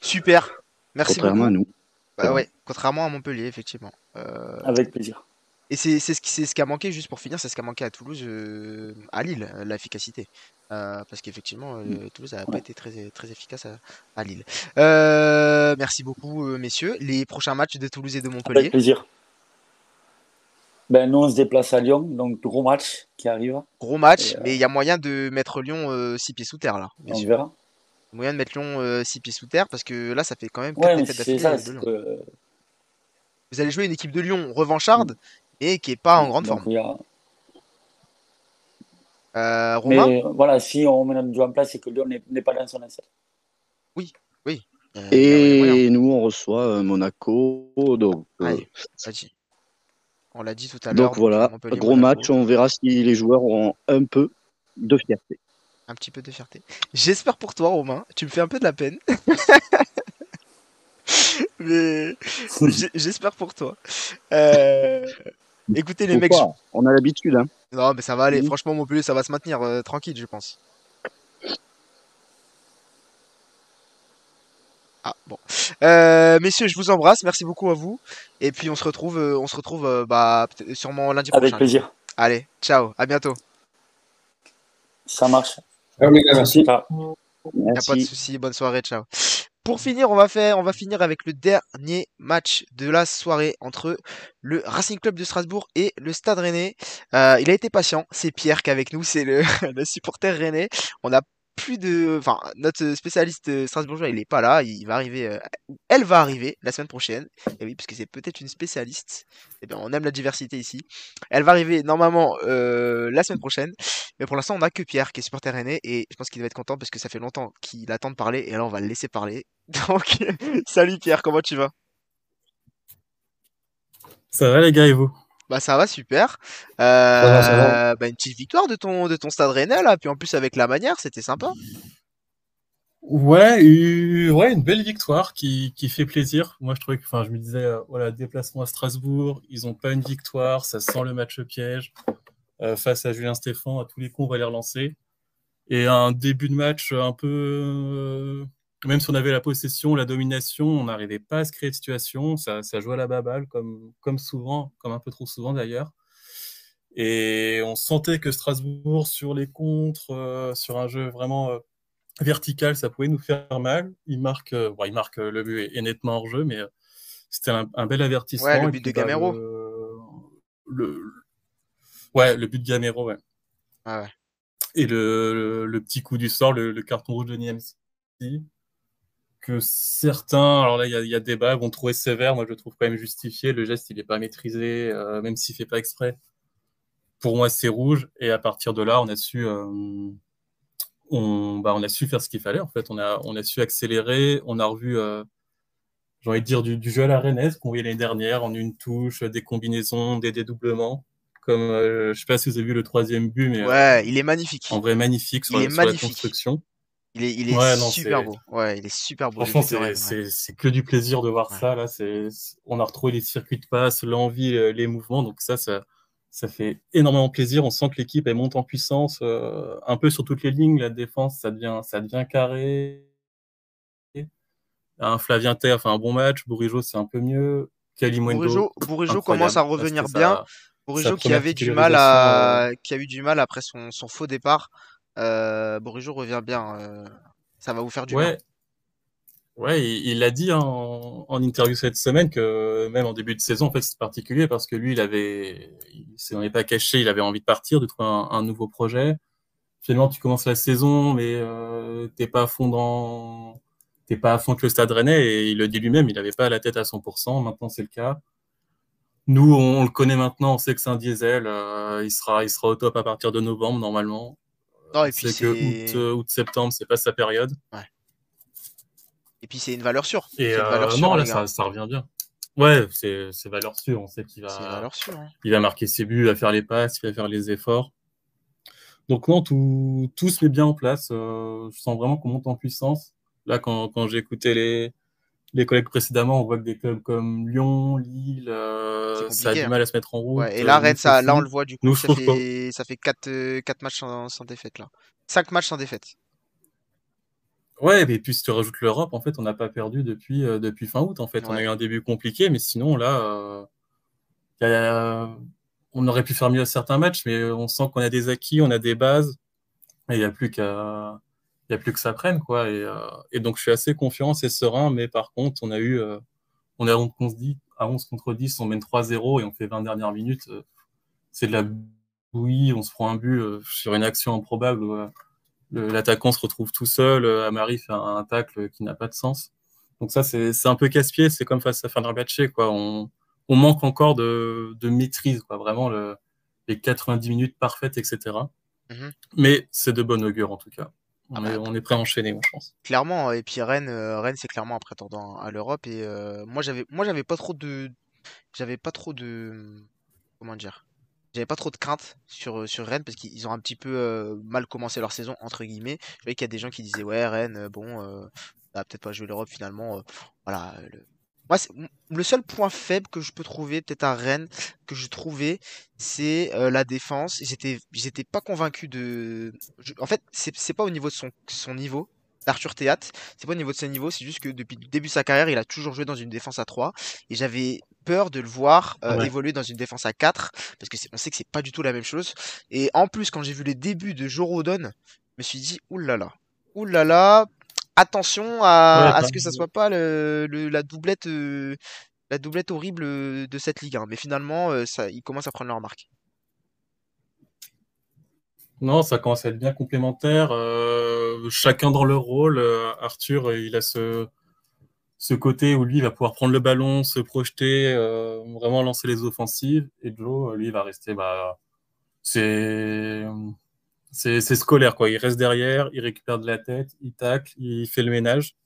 Speaker 1: Super. Merci
Speaker 8: Contrairement à nous.
Speaker 1: Bah ouais, contrairement à Montpellier, effectivement.
Speaker 7: Euh, Avec plaisir.
Speaker 1: Et c'est ce, qui, ce qui a manqué, juste pour finir, c'est ce qui a manqué à Toulouse, euh, à Lille, euh, l'efficacité. parce qu'effectivement, mm. Toulouse n'a pas été très, très efficace à, à Lille. merci beaucoup, messieurs. Les prochains matchs de Toulouse et de Montpellier.
Speaker 7: Avec plaisir. Ben, nous, on se déplace à Lyon, donc gros match qui arrive.
Speaker 1: Gros match, mais il y a moyen de mettre Lyon 6 euh, six pieds sous terre là.
Speaker 7: on verra.
Speaker 1: Moyen de mettre Lyon 6 euh, six pieds sous terre parce que là, ça fait quand même
Speaker 7: ouais, d'affilée de Lyon.
Speaker 1: Vous allez jouer une équipe de Lyon revancharde et qui est pas en grande forme. Euh, Romain
Speaker 7: mais, voilà, si on met notre jeu en place, c'est que Lyon n'est pas dans son assiette.
Speaker 1: Oui, oui.
Speaker 8: et nous, on reçoit Monaco. Donc,
Speaker 1: Allez, vas-y. On l'a dit tout à l'heure.
Speaker 8: Donc voilà, gros match. On verra si les joueurs ont un peu de fierté.
Speaker 1: Un petit peu de fierté. J'espère pour toi, Romain. Tu me fais un peu de la peine. Mais j'espère pour toi. Euh, écoutez, les mecs.
Speaker 8: On a l'habitude. Hein.
Speaker 1: Non, mais ça va aller. Franchement, Montpellier, ça va se maintenir euh, tranquille, je pense. Ah bon. Euh, messieurs, je vous embrasse. Merci beaucoup à vous. Et puis on se retrouve, euh, on se retrouve euh, bah, sûrement lundi prochain.
Speaker 7: Avec plaisir.
Speaker 1: Allez, ciao, à bientôt.
Speaker 7: Ça marche.
Speaker 2: merci.
Speaker 1: pas de souci. Bonne soirée, ciao. Pour finir, on va faire, on va finir avec le dernier match de la soirée entre le Racing Club de Strasbourg et le Stade Rennais. il a été patient. C'est Pierre qui est avec nous, c'est le, le supporter Rennais. On a plus de. Enfin, notre spécialiste euh, strasbourgeois, il est pas là. Il va arriver. Euh, elle va arriver la semaine prochaine. Et oui, parce que c'est peut-être une spécialiste. Et eh bien, on aime la diversité ici. Elle va arriver normalement euh, la semaine prochaine. Mais pour l'instant, on a que Pierre qui est supporter aîné. Et je pense qu'il va être content parce que ça fait longtemps qu'il attend de parler. Et là, on va le laisser parler. Donc, salut Pierre, comment tu vas?
Speaker 9: Ça va les gars et vous?
Speaker 1: Bah ça va super. Euh, bah, une petite victoire de ton de ton Stade Rennais là, puis en plus avec la manière, c'était sympa.
Speaker 9: Ouais, ouais, une belle victoire qui, qui fait plaisir. Moi, je trouvais que, enfin, je me disais, euh, voilà, déplacement à Strasbourg, ils ont pas une victoire, ça sent le match piège euh, face à Julien Stéphan. À tous les coups, on va les relancer. Et un début de match un peu même si on avait la possession, la domination, on n'arrivait pas à se créer de situation. Ça, ça jouait à la baballe, comme, comme souvent, comme un peu trop souvent d'ailleurs. Et on sentait que Strasbourg, sur les contres, sur un jeu vraiment vertical, ça pouvait nous faire mal. Il marque, bon, il marque le but est, nettement hors jeu, mais c'était un, bel avertissement.
Speaker 1: Ouais, le but de bah, Gamero.
Speaker 9: Le, Ouais, le but de Gamero, ouais.
Speaker 1: Ah ouais.
Speaker 9: Et le, le, petit coup du sort, le, carton rouge de Niamsi, que certains, alors là, il y, y, a débat, vont trouver sévère. Moi, je le trouve quand même justifié. Le geste, il n'est pas maîtrisé, euh, même s'il fait pas exprès. Pour moi, c'est rouge. Et à partir de là, on a su, euh, on, bah, on a su faire ce qu'il fallait. En fait, on a, on a su accélérer. On a revu, euh, j'ai envie de dire, du, du jeu à la Rennes qu'on voyait l'année dernière en une touche, des combinaisons, des dédoublements comme euh, je sais pas si vous avez vu le troisième but, mais
Speaker 1: ouais, euh, il est magnifique.
Speaker 9: En vrai, magnifique sur,
Speaker 1: il
Speaker 9: est magnifique. la construction.
Speaker 1: Il est, il est super beau. Ouais, il est super beau.
Speaker 9: Franchement, c'est que du plaisir de voir ça. Là, c'est on a retrouvé les circuits de passe, l'envie, euh, les mouvements. Donc ça, ça, ça fait énormément plaisir. On sent que l'équipe elle monte en puissance, un peu sur toutes les lignes. La défense, ça devient, ça devient carré. Un Flavien Terre, enfin un bon match. Bourigeau, c'est un peu mieux.
Speaker 1: Bourigeau, Bourigeau commence à revenir bien. Bourigeau qui avait du mal à, euh, qui a eu du mal après son, son faux départ. Euh, revient bien. Euh, ça va vous faire du
Speaker 9: ouais. Ouais, il l'a dit en, en, interview cette semaine que même en début de saison, en fait, c'est particulier parce que lui, il avait, il s'en est pas caché, il avait envie de partir, de trouver un, nouveau projet. Finalement, tu commences la saison, mais euh, t'es pas à fond dans, t'es pas à fond que le Stade Rennais et il le dit lui-même, il avait pas la tête à 100%. Maintenant, c'est le cas. Nous, on, le connaît maintenant, on sait que c'est un diesel. Euh, il, sera, il sera au top à partir de novembre, normalement.
Speaker 1: Non, et puis c'est
Speaker 9: que août, août, septembre, c'est pas sa période.
Speaker 1: Ouais. Et puis c'est une valeur sûre.
Speaker 9: Et euh, non, là, ça, ça, revient bien. Ouais, c'est valeur sûre. On sait qu'il va,
Speaker 1: valeur sûre, hein.
Speaker 9: il va marquer ses buts, il va faire les passes, il va faire les efforts. Donc non, tout, tout se met bien en place. Euh, je sens vraiment qu'on monte en puissance. Là, quand, quand j'ai écouté les, les collègues précédemment, on voit que des clubs comme Lyon, Lille, euh, ça a du hein. mal à se mettre en route.
Speaker 1: et là, Rennes, ça, là, on le voit du coup, ça, fait, ça fait 4, euh, matchs sans, défaite là. 5 matchs sans défaite.
Speaker 9: Ouais, et puis si tu rajoutes l'Europe, en fait, on n'a pas perdu depuis, euh, depuis fin août. En fait, on a eu un début compliqué, mais sinon là, on aurait pu faire mieux à certains matchs, mais on sent qu'on a des acquis, on a des bases, et il n'y a plus qu'à n'y a plus que ça prenne, quoi. Euh, et, donc, je suis assez confiant, c'est serein, mais par contre, on a eu, euh, on est à 11, à 11 contre 10, on mène 3-0 et on fait 20 dernières minutes. Euh, c'est de la bouillie, on se prend un but sur une action improbable. L'attaquant se retrouve tout seul, Amari fait un, tacle qui n'a pas de sens. Donc ça, c'est un peu casse-pied, c'est comme face à Fenerbahçe, quoi. On, on manque encore de, de maîtrise, quoi. Vraiment, le, les 90 minutes parfaites, etc. Mm-hmm. Mais c'est de bon augure, en tout cas. Ah on, est, prêt à enchaîner, je pense.
Speaker 1: Clairement, et puis Rennes, euh, Rennes c'est clairement un prétendant à l'Europe. Et euh, moi, j'avais, moi, j'avais pas trop de, j'avais pas trop de, comment dire, j'avais pas trop de crainte sur, sur Rennes parce qu'ils ont un petit peu euh, mal commencé leur saison entre guillemets. Je voyais qu'il y a des gens qui disaient ouais Rennes, bon, va peut-être pas jouer l'Europe finalement. voilà, le, moi, le seul point faible que je peux trouver, peut-être à Rennes, que je trouvais, c'est euh, la défense. J'étais, j'étais pas convaincu de. En fait, c'est pas au niveau de son, son niveau. Arthur Théâtre, c'est pas au niveau de son niveau, c'est juste que depuis le début de sa carrière, il a toujours joué dans une défense à 3 et j'avais peur de le voir euh, évoluer dans une défense à 4 parce que on sait que c'est pas du tout la même chose. Et en plus, quand j'ai vu les débuts de Jorodon, je me suis dit oulala, oulala, attention à, ce que ça soit pas le, la doublette euh, la doublette horrible de cette Ligue 1. Mais finalement, euh, ça, ils commencent à prendre leur marque.
Speaker 9: Non, ça commence à être bien complémentaire. Euh, chacun dans leur rôle. Arthur, il a ce, ce côté où lui il va pouvoir prendre le ballon, se projeter, vraiment lancer les offensives. Et Joe, lui, il va rester. Bah, c'est c'est scolaire, quoi. Il reste derrière, il récupère de la tête, il tacle, il fait le ménage.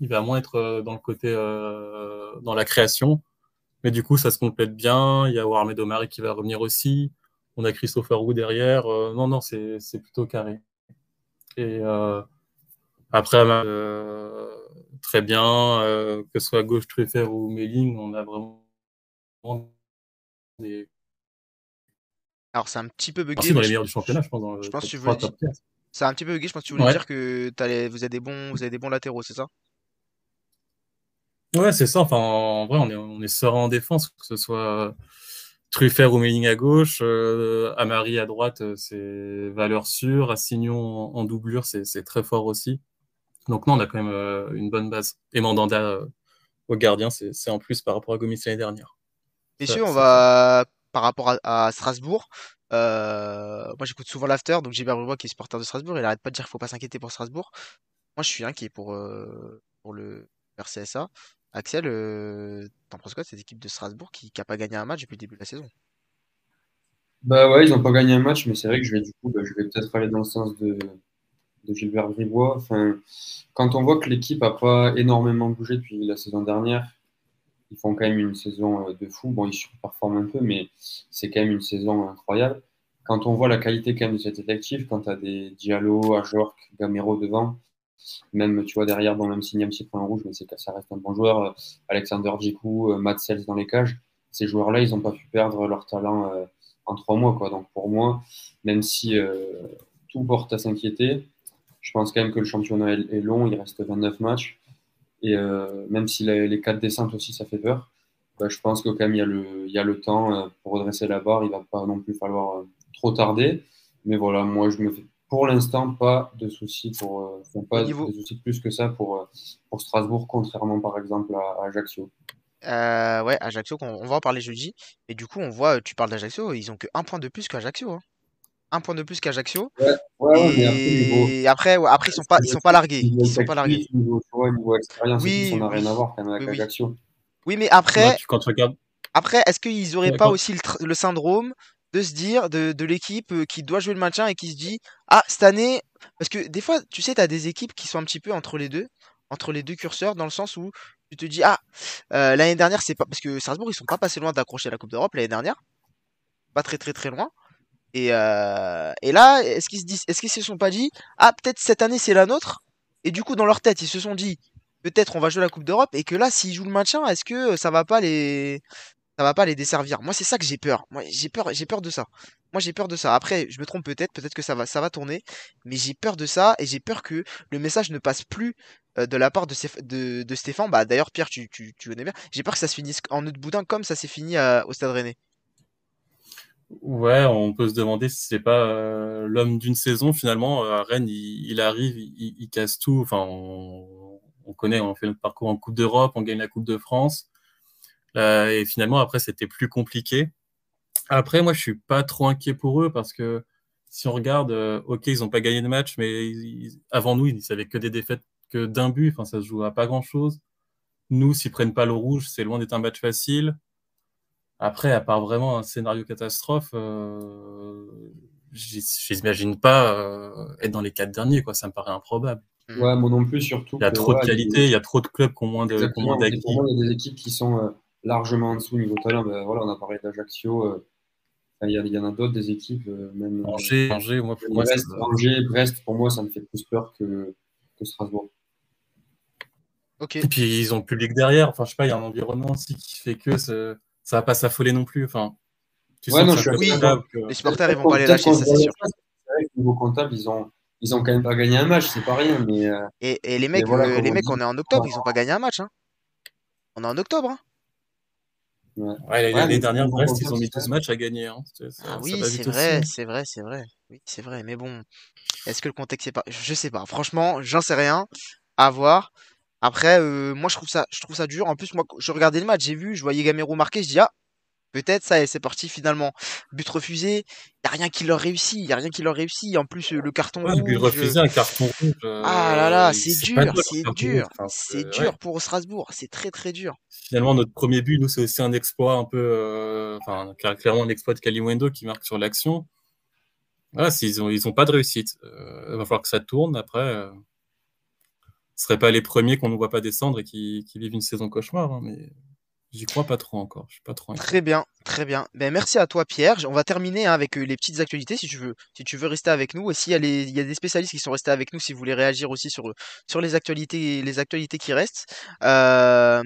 Speaker 9: Il va moins être euh, dans le côté, euh, dans la création. Mais du coup, ça se complète bien. Il y a Warmed Omari qui va revenir aussi. On a Christopher Wu derrière. Euh, non, non, c'est plutôt carré. Et après, très bien, que ce soit gauche Truffer ou Melling, on a vraiment des
Speaker 1: alors c'est un petit peu bugué.
Speaker 9: C'est dans les meilleurs du championnat, je pense.
Speaker 1: je pense que tu voulais dire... C'est un petit peu bugué, je pense que tu voulais dire que vous, avez des bons, vous avez des bons latéraux, c'est ça?
Speaker 9: Ouais, c'est ça. Enfin, en vrai, on est, on est serein en défense, que ce soit Truffert ou Melling à gauche, euh, Amari à droite, euh, c'est valeur sûre. Assignon en, doublure, c'est très fort aussi. Donc non, on a quand même euh, une bonne base. Et Mandanda au gardien, c'est en plus par rapport à Gomis l'année dernière.
Speaker 1: Messieurs, on va par rapport à, Strasbourg. moi, j'écoute souvent l'after, donc Gilbert Brubois qui est supporter de Strasbourg, il arrête pas de dire qu'il faut pas s'inquiéter pour Strasbourg. Moi, je suis inquiet pour, pour le RCSA. Axel, euh, t'en penses quoi de cette équipe de Strasbourg qui n'a pas gagné un match depuis le début de la saison?
Speaker 2: Bah ouais, ils n'ont pas gagné un match, mais c'est vrai que je vais du coup, bah, je vais peut-être aller dans le sens de, Gilbert Bribois. Enfin, quand on voit que l'équipe n'a pas énormément bougé depuis la saison dernière, ils font quand même une saison euh, de fou. Bon, ils surperforment un peu, mais c'est quand même une saison incroyable. Quand on voit la qualité quand même de cet effectif, quand tu as des Diallo, Ajorc, Gamero devant, même, tu vois, derrière, bon, même s'il y un rouge, mais c'est ça reste un bon joueur. Euh, Alexander Djikou, euh, Matt Sells dans les cages. Ces joueurs-là, ils n'ont pas pu perdre leur talent en trois mois. Quoi. Donc pour moi, même si tout porte à s'inquiéter, je pense quand même que le championnat est, long. Il reste 29 matchs. Et même si les, quatre descentes aussi, ça fait peur, bah, je pense que quand même, il y a le, il y a le temps pour redresser la barre. Il ne va pas non plus falloir trop tarder. Mais voilà, moi, je me fais pour l'instant, pas de soucis pour, euh, pas de soucis plus que ça pour, euh, pour Strasbourg, contrairement par exemple à, Ajaccio.
Speaker 1: Euh, ouais, Ajaccio, on, va en parler jeudi. Et du coup, on voit, tu parles d'Ajaccio, ils ont que un point de plus qu'Ajaccio. Hein. Un point de plus qu'Ajaccio.
Speaker 2: Ouais, ouais,
Speaker 1: et après, après, ils sont pas, ils sont pas largués. Ils sont pas largués.
Speaker 2: Niveau, niveau expérience, oui, ça n'a rien à voir quand même avec Ajaccio.
Speaker 1: Oui, mais après, quand tu regardes... après, est-ce qu'ils auraient pas aussi le, le syndrome de se dire de, de l'équipe euh, qui doit jouer le maintien et qui se dit ah cette année parce que des fois tu sais tu as des équipes qui sont un petit peu entre les deux entre les deux curseurs dans le sens où tu te dis ah euh, l'année dernière c'est pas parce que Strasbourg ils sont pas passés loin d'accrocher la Coupe d'Europe l'année dernière pas très très très loin et, euh, et là est-ce qu'ils se disent est-ce qu'ils se sont pas dit ah peut-être cette année c'est la nôtre et du coup dans leur tête ils se sont dit peut-être on va jouer la Coupe d'Europe et que là s'ils jouent le maintien est-ce que ça va pas les ça va pas les desservir? Moi, c'est ça que j'ai peur. Moi, j'ai peur, j'ai peur de ça. Moi, j'ai peur de ça. Après, je me trompe peut-être, peut-être que ça va, ça va tourner, mais j'ai peur de ça et j'ai peur que le message ne passe plus euh, de la part de, de, Stéphane. Bah, d'ailleurs, Pierre, tu, tu, tu connais bien. J'ai peur que ça se finisse en nœud de boudin comme ça s'est fini au Stade Rennais.
Speaker 9: Ouais, on peut se demander si c'est pas euh, l'homme d'une saison finalement. Euh, à Rennes, il, arrive, il, casse tout. Enfin, on, on, connaît, on fait le parcours en Coupe d'Europe, on gagne la Coupe de France. Et finalement, après, c'était plus compliqué. Après, moi, je suis pas trop inquiet pour eux parce que si on regarde, euh, ok, ils n'ont pas gagné de match, mais avant nous, ils savaient que des défaites que d'un but. Enfin, ça se joue à pas grand chose. Nous, s'ils prennent pas le rouge, c'est loin d'être un match facile. Après, à part vraiment un scénario catastrophe, euh, j'imagine pas euh, être dans les quatre derniers, quoi. Ça me paraît improbable.
Speaker 2: Ouais, moi non plus, surtout.
Speaker 9: Il y a trop de qualité, il y a trop de clubs qui ont moins d'acquis.
Speaker 2: Il y a des équipes qui sont largement en dessous niveau talent. Ben, voilà, on a parlé d'Ajaccio. Euh, il y, en a d'autres des équipes, euh, même
Speaker 9: euh, Angers, Angers, moi, pour moi,
Speaker 2: Brest, Angers, Brest, pour moi, ça me fait plus peur que, que Strasbourg.
Speaker 9: Ok. Et puis ils ont le public derrière. Enfin, je sais pas, il y a un environnement aussi qui fait que ça, va pas s'affoler non plus. Enfin,
Speaker 1: tu ouais, non, je suis que... Les supporters, ils vont pas les lâcher, ça c'est sûr.
Speaker 2: niveau comptable, ils ont, ils ont quand même pas gagné un match, c'est pas rien. Mais,
Speaker 1: et, et, les mecs, les mecs, on est en octobre, ils ont pas gagné un match. Hein. On est en octobre. Hein.
Speaker 9: Ouais. l'année dernière, Brest, ils ont mis 12 matchs à gagner. Hein.
Speaker 1: Ah oui, c'est vrai, c'est vrai, c'est vrai. Oui, c'est vrai. Mais bon, est-ce que le contexte est pas. Je sais pas. Franchement, j'en sais rien. À voir. Après, euh, moi, je trouve ça, je trouve ça dur. En plus, moi, je regardais le match, j'ai vu, je voyais Gamero marquer, je dis ah, Peut-être ça, et c'est parti finalement. But refusé, il n'y a rien qui leur réussit, il n'y a rien qui leur réussit. En plus, le carton
Speaker 9: rouge. But refusé, un carton rouge.
Speaker 1: ah là là, c'est dur, c'est dur. c'est dur pour Strasbourg, c'est très très dur.
Speaker 9: Finalement, notre premier but, nous, c'est aussi un exploit un peu. Euh, enfin, clairement, un exploit de Kalimwendo qui marque sur l'action. Voilà, s'ils n'ont ils ont pas de réussite. Euh, il va falloir que ça tourne après. Ce ne seraient pas les premiers qu'on ne voit pas descendre et qui, vivent une saison cauchemar. Hein, mais J'y crois pas trop encore. Je suis pas trop.
Speaker 1: Très bien, très bien. Ben, merci à toi, Pierre. On va terminer hein, avec euh, les petites actualités, si tu veux, si tu veux rester avec nous. Et s'il y, a il y a des spécialistes qui sont restés avec nous, si vous voulez réagir aussi sur, sur les actualités, les actualités qui restent. Euh,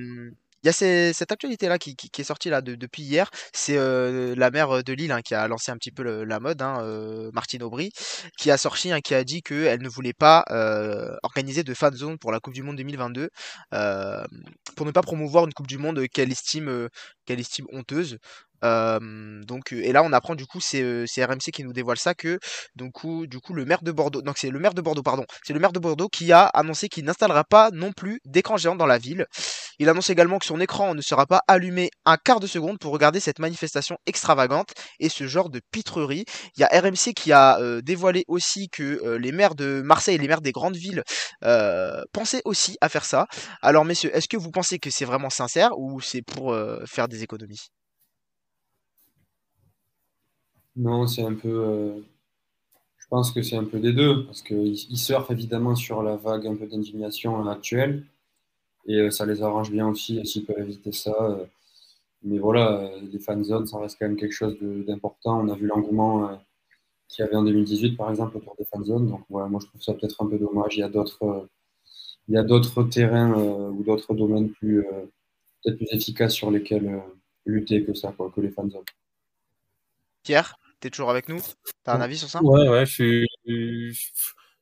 Speaker 1: il y a cette actualité-là qui, est sortie là depuis hier. C'est euh, la maire de Lille hein, qui a lancé un petit peu la mode, hein, euh, Martine Aubry, qui a sorti, hein, qui a dit qu'elle ne voulait pas euh, organiser de fan zone pour la Coupe du Monde 2022, pour ne pas promouvoir une Coupe du Monde qu'elle estime, qu'elle estime honteuse. Donc et là on apprend du coup c'est RMC qui nous dévoile ça que donc du coup le maire de Bordeaux donc c'est le maire de Bordeaux pardon c'est le maire de Bordeaux qui a annoncé qu'il n'installera pas non plus d'écran géant dans la ville. Il annonce également que son écran ne sera pas allumé un quart de seconde pour regarder cette manifestation extravagante et ce genre de pitrerie. Il y a RMC qui a dévoilé aussi que les maires de Marseille et les maires des grandes villes pensaient aussi à faire ça. Alors messieurs, est-ce que vous pensez que c'est vraiment sincère ou c'est pour faire des économies?
Speaker 2: Non, c'est un peu. Euh, je pense que c'est un peu des deux, parce qu'ils ils surfent évidemment sur la vague un peu d'indignation actuelle, et euh, ça les arrange bien aussi s'ils peuvent éviter ça. Euh. mais voilà, les fan zones, ça reste quand même quelque chose d'important. On a vu l'engouement qu'il y avait en 2018, par exemple, autour des fan zones. Donc, voilà, moi, je trouve ça peut-être un peu dommage. Il y a d'autres. il y a d'autres terrains ou d'autres domaines plus peut-être plus efficaces sur lesquels lutter que ça, quoi, que les fan zones.
Speaker 1: Pierre? T'es toujours avec nous? T'as un avis sur ça?
Speaker 9: Ouais, ouais, je suis, je,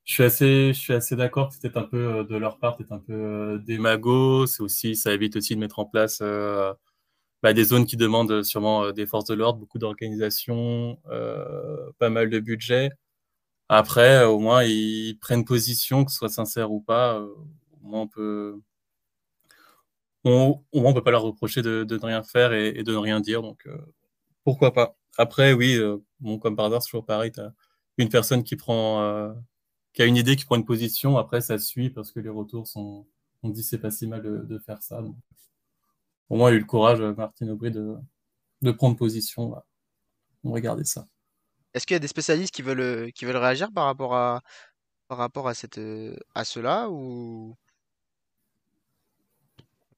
Speaker 9: suis assez, je suis assez d'accord que c'était un peu euh, de leur part, c'était un peu euh. C'est aussi, ça évite aussi de mettre en place euh, bah, des zones qui demandent sûrement des forces de l'ordre, beaucoup d'organisation, pas mal de budget. Après, au moins, ils prennent position, que ce soit sincère ou pas. au moins, on peut, on, on peut pas leur reprocher de, de ne rien faire et, de ne rien dire. Donc, pourquoi pas après, oui, euh, bon, comme par hasard, c'est toujours pareil. Tu as une personne qui prend, euh, qui a une idée, qui prend une position. Après, ça suit parce que les retours sont. On dit c'est pas si mal de, faire ça. au moins, il a eu le courage, euh, Martine Aubry, de, de prendre position. On va regarder ça.
Speaker 1: Est-ce qu'il y a des spécialistes qui veulent, qui veulent réagir par rapport à, par rapport à, cette, à cela ou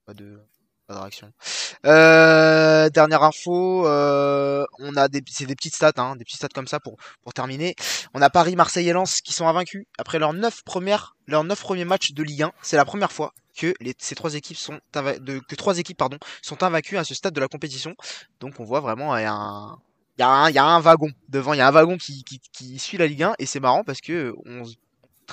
Speaker 1: pas de. Pas de. Euh, dernière info, euh, on a des, c'est des petites stats, hein, des petites stats comme ça pour, pour terminer. On a Paris, Marseille et Lens qui sont invaincus après leurs 9 premières, leurs 9 premiers matchs de Ligue 1. C'est la première fois que les, ces trois équipes sont de, que trois équipes pardon sont invaincues à ce stade de la compétition. Donc on voit vraiment un il y, y a un wagon devant, il y a un wagon qui, qui, qui suit la Ligue 1 et c'est marrant parce que on,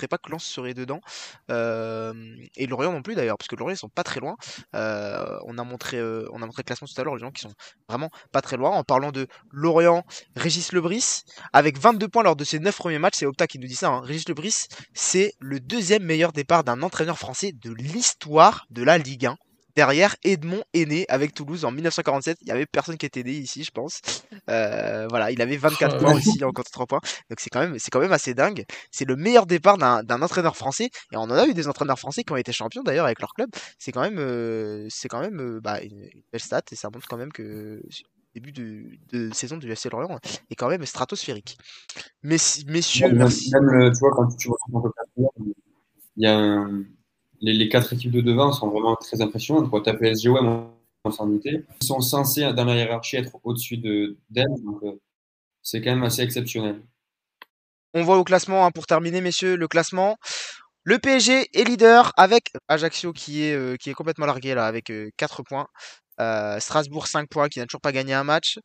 Speaker 1: pas que Lens serait dedans. Euh, et Lorient non plus d'ailleurs, parce que Lorient ils sont pas très loin. Euh, on a montré euh, on a montré le classement tout à l'heure, les gens qui sont vraiment pas très loin. En parlant de Lorient, Régis Lebris, avec 22 points lors de ses 9 premiers matchs, c'est Opta qui nous dit ça. Hein. Régis Lebris, c'est le deuxième meilleur départ d'un entraîneur français de l'histoire de la Ligue 1. Derrière, Edmond est né avec Toulouse en 1947. Il y avait personne qui était né ici, je pense. Euh, voilà, il avait 24 points aussi en compte 3 points. Donc c'est quand même, c'est quand même assez dingue. C'est le meilleur départ d'un entraîneur français. Et on en a eu des entraîneurs français qui ont été champions d'ailleurs avec leur club. C'est quand même, euh, c'est quand même euh, bah, une, belle stat et ça montre quand même que le début de, saison du FC Lorient est quand même stratosphérique. Messieurs, merci.
Speaker 2: Même, tu vois, quand tu vois il y a un les, quatre équipes de devant sont vraiment très impressionnantes. Quoi. As PSG, ouais, on s'en. Ils sont censés, dans la hiérarchie, être au-dessus d'elle. donc, euh, c'est quand même assez exceptionnel.
Speaker 1: On voit au classement, hein, pour terminer, messieurs, le classement. Le PSG est leader avec Ajaccio qui est, euh, qui est complètement largué là, avec 4 euh, points. Euh, Strasbourg 5 points qui n'a toujours pas gagné un match.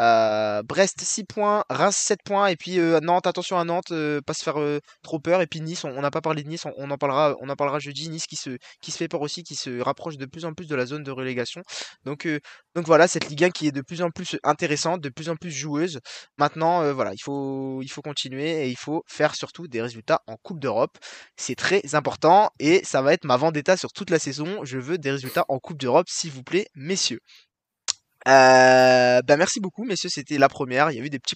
Speaker 1: Euh, Brest 6 points, Reims 7 points et puis euh, Nantes, attention à Nantes, pas se faire trop peur et puis Nice, on n'a pas parlé de Nice, on, en parlera on en parlera jeudi, Nice qui se qui se fait peur aussi, qui se rapproche de plus en plus de la zone de relégation. Donc donc voilà, cette Ligue 1 qui est de plus en plus intéressante, de plus en plus joueuse. Maintenant voilà, il faut il faut continuer et il faut faire surtout des résultats en Coupe d'Europe. C'est très important et ça va être ma vendetta sur toute la saison. Je veux des résultats en Coupe d'Europe s'il vous plaît messieurs. Euh, bah merci beaucoup, messieurs. C'était la première. Il y a eu des petits